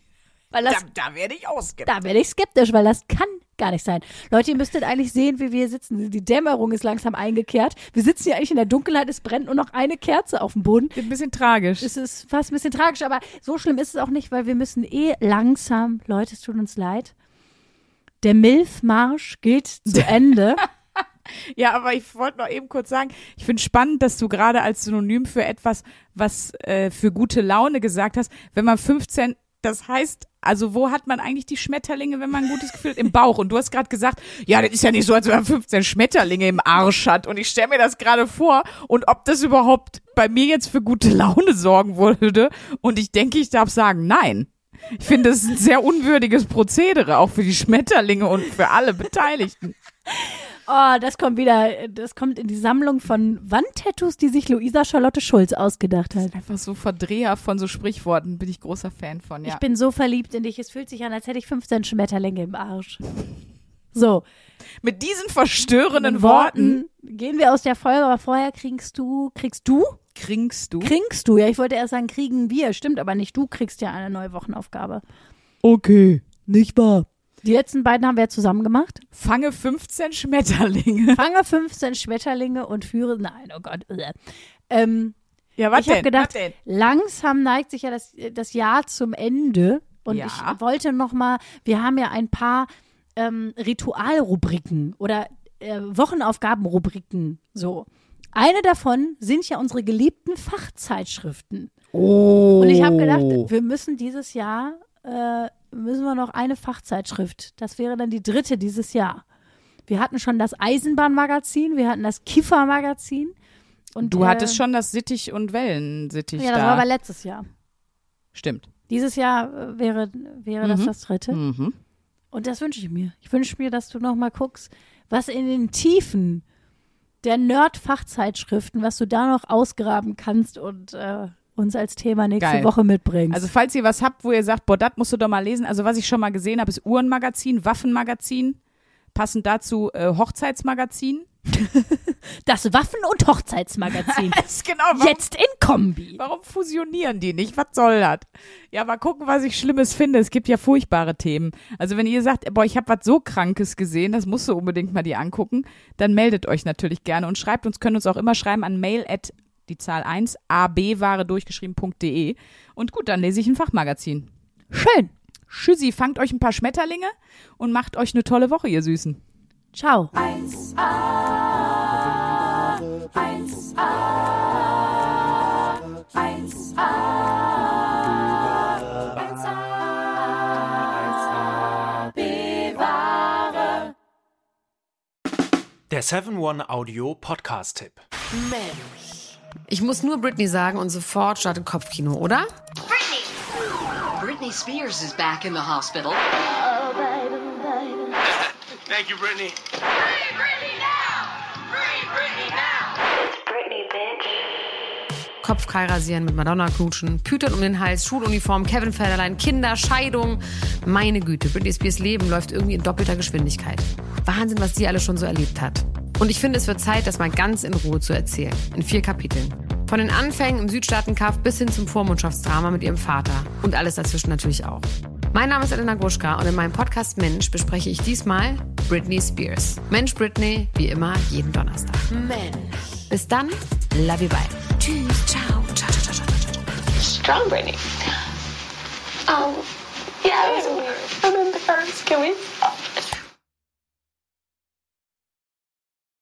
Weil das Da, da werde ich ausgeben. da werde ich skeptisch, weil das kann gar nicht sein. Leute, ihr müsstet eigentlich sehen, wie wir sitzen. Die Dämmerung ist langsam eingekehrt. Wir sitzen hier eigentlich in der Dunkelheit, es brennt nur noch eine Kerze auf dem Boden. Ein bisschen tragisch. Es ist fast ein bisschen tragisch, aber so schlimm ist es auch nicht, weil wir müssen eh langsam, Leute, es tut uns leid. Der Milfmarsch geht zu Ende. Ja, aber ich wollte noch eben kurz sagen, ich finde spannend, dass du gerade als Synonym für etwas, was äh, für gute Laune gesagt hast, wenn man 15, das heißt, also wo hat man eigentlich die Schmetterlinge, wenn man ein gutes Gefühl hat? Im Bauch. Und du hast gerade gesagt, ja, das ist ja nicht so, als wenn man 15 Schmetterlinge im Arsch hat. Und ich stelle mir das gerade vor und ob das überhaupt bei mir jetzt für gute Laune sorgen würde. Und ich denke, ich darf sagen, nein. Ich finde, das ist ein sehr unwürdiges Prozedere, auch für die Schmetterlinge und für alle Beteiligten. Oh, das kommt wieder, das kommt in die Sammlung von Wandtattoos, die sich Luisa Charlotte Schulz ausgedacht hat. Einfach so Verdreher von so Sprichworten, bin ich großer Fan von, ja. Ich bin so verliebt in dich. Es fühlt sich an, als hätte ich 15 Schmetterlinge im Arsch. So. Mit diesen verstörenden In Worten gehen wir aus der Folge, aber vorher kriegst du, kriegst du? kriegst du. Kriegst du, ja, ich wollte erst sagen, kriegen wir, stimmt aber nicht. Du kriegst ja eine neue Wochenaufgabe. Okay, nicht wahr? Die letzten beiden haben wir ja zusammen gemacht. Fange 15 Schmetterlinge. Fange 15 Schmetterlinge und führe, nein, oh Gott. äh. Ähm, Ja, was ich habe gedacht, langsam neigt sich ja das, das Jahr zum Ende. Und Ja. ich wollte noch mal, wir haben ja ein paar ähm, Ritualrubriken oder äh, Wochenaufgabenrubriken. So. Eine davon sind ja unsere geliebten Fachzeitschriften. Oh. Und ich habe gedacht, wir müssen dieses Jahr, äh, müssen wir noch eine Fachzeitschrift. Das wäre dann die dritte dieses Jahr. Wir hatten schon das Eisenbahnmagazin, wir hatten das Kiffermagazin. Und, Du äh, hattest schon das Sittich- und Wellensittich Ja, das da. war aber letztes Jahr. Stimmt. Dieses Jahr äh, wäre, wäre das Mhm. das dritte. Mhm. Und das wünsche ich mir. Ich wünsche mir, dass du noch mal guckst, was in den Tiefen der Nerd-Fachzeitschriften, was du da noch ausgraben kannst und äh, uns als Thema nächste Geil. Woche mitbringst. Also falls ihr was habt, wo ihr sagt, boah, das musst du doch mal lesen. Also was ich schon mal gesehen habe, ist Uhrenmagazin, Waffenmagazin. Passend dazu äh, Hochzeitsmagazin. das Waffen- und Hochzeitsmagazin. Das ist genau, warum, Jetzt in Kombi. warum fusionieren die nicht? Was soll das? Ja, mal gucken, was ich Schlimmes finde. Es gibt ja furchtbare Themen. Also wenn ihr sagt, boah, ich habe was so Krankes gesehen, das musst du unbedingt mal dir angucken, dann meldet euch natürlich gerne und schreibt uns, könnt uns auch immer schreiben an mail at die Zahl 1 abware durchgeschrieben.de. Und gut, dann lese ich ein Fachmagazin. Schön. Tschüssi, fangt euch ein paar Schmetterlinge und macht euch eine tolle Woche, ihr Süßen. Ciao. Der 7-One-Audio-Podcast-Tipp. Mensch. Ich muss nur Britney sagen und sofort startet Kopfkino, oder? Britney Spears is back in the hospital. Thank you, Brittany. Kopfkei rasieren, mit Madonna knutschen, Pütern um den Hals, Schuluniform, Kevin Federlein, Kinder, Scheidung. Meine Güte, Britney Spears Leben läuft irgendwie in doppelter Geschwindigkeit. Wahnsinn, was die alle schon so erlebt hat. Und ich finde, es wird Zeit, das mal ganz in Ruhe zu erzählen. In vier Kapiteln. Von den Anfängen im Südstaatenkampf bis hin zum Vormundschaftsdrama mit ihrem Vater. Und alles dazwischen natürlich auch. Mein Name ist Elena Gruschka und in meinem Podcast Mensch bespreche ich diesmal Britney Spears. Mensch Britney, wie immer, jeden Donnerstag. Mensch. Bis dann, love you, bye. Tschüss, ciao, ciao, ciao, ciao, ciao, ciao. Strong Brittany. Oh, yeah, I remember first. Can we?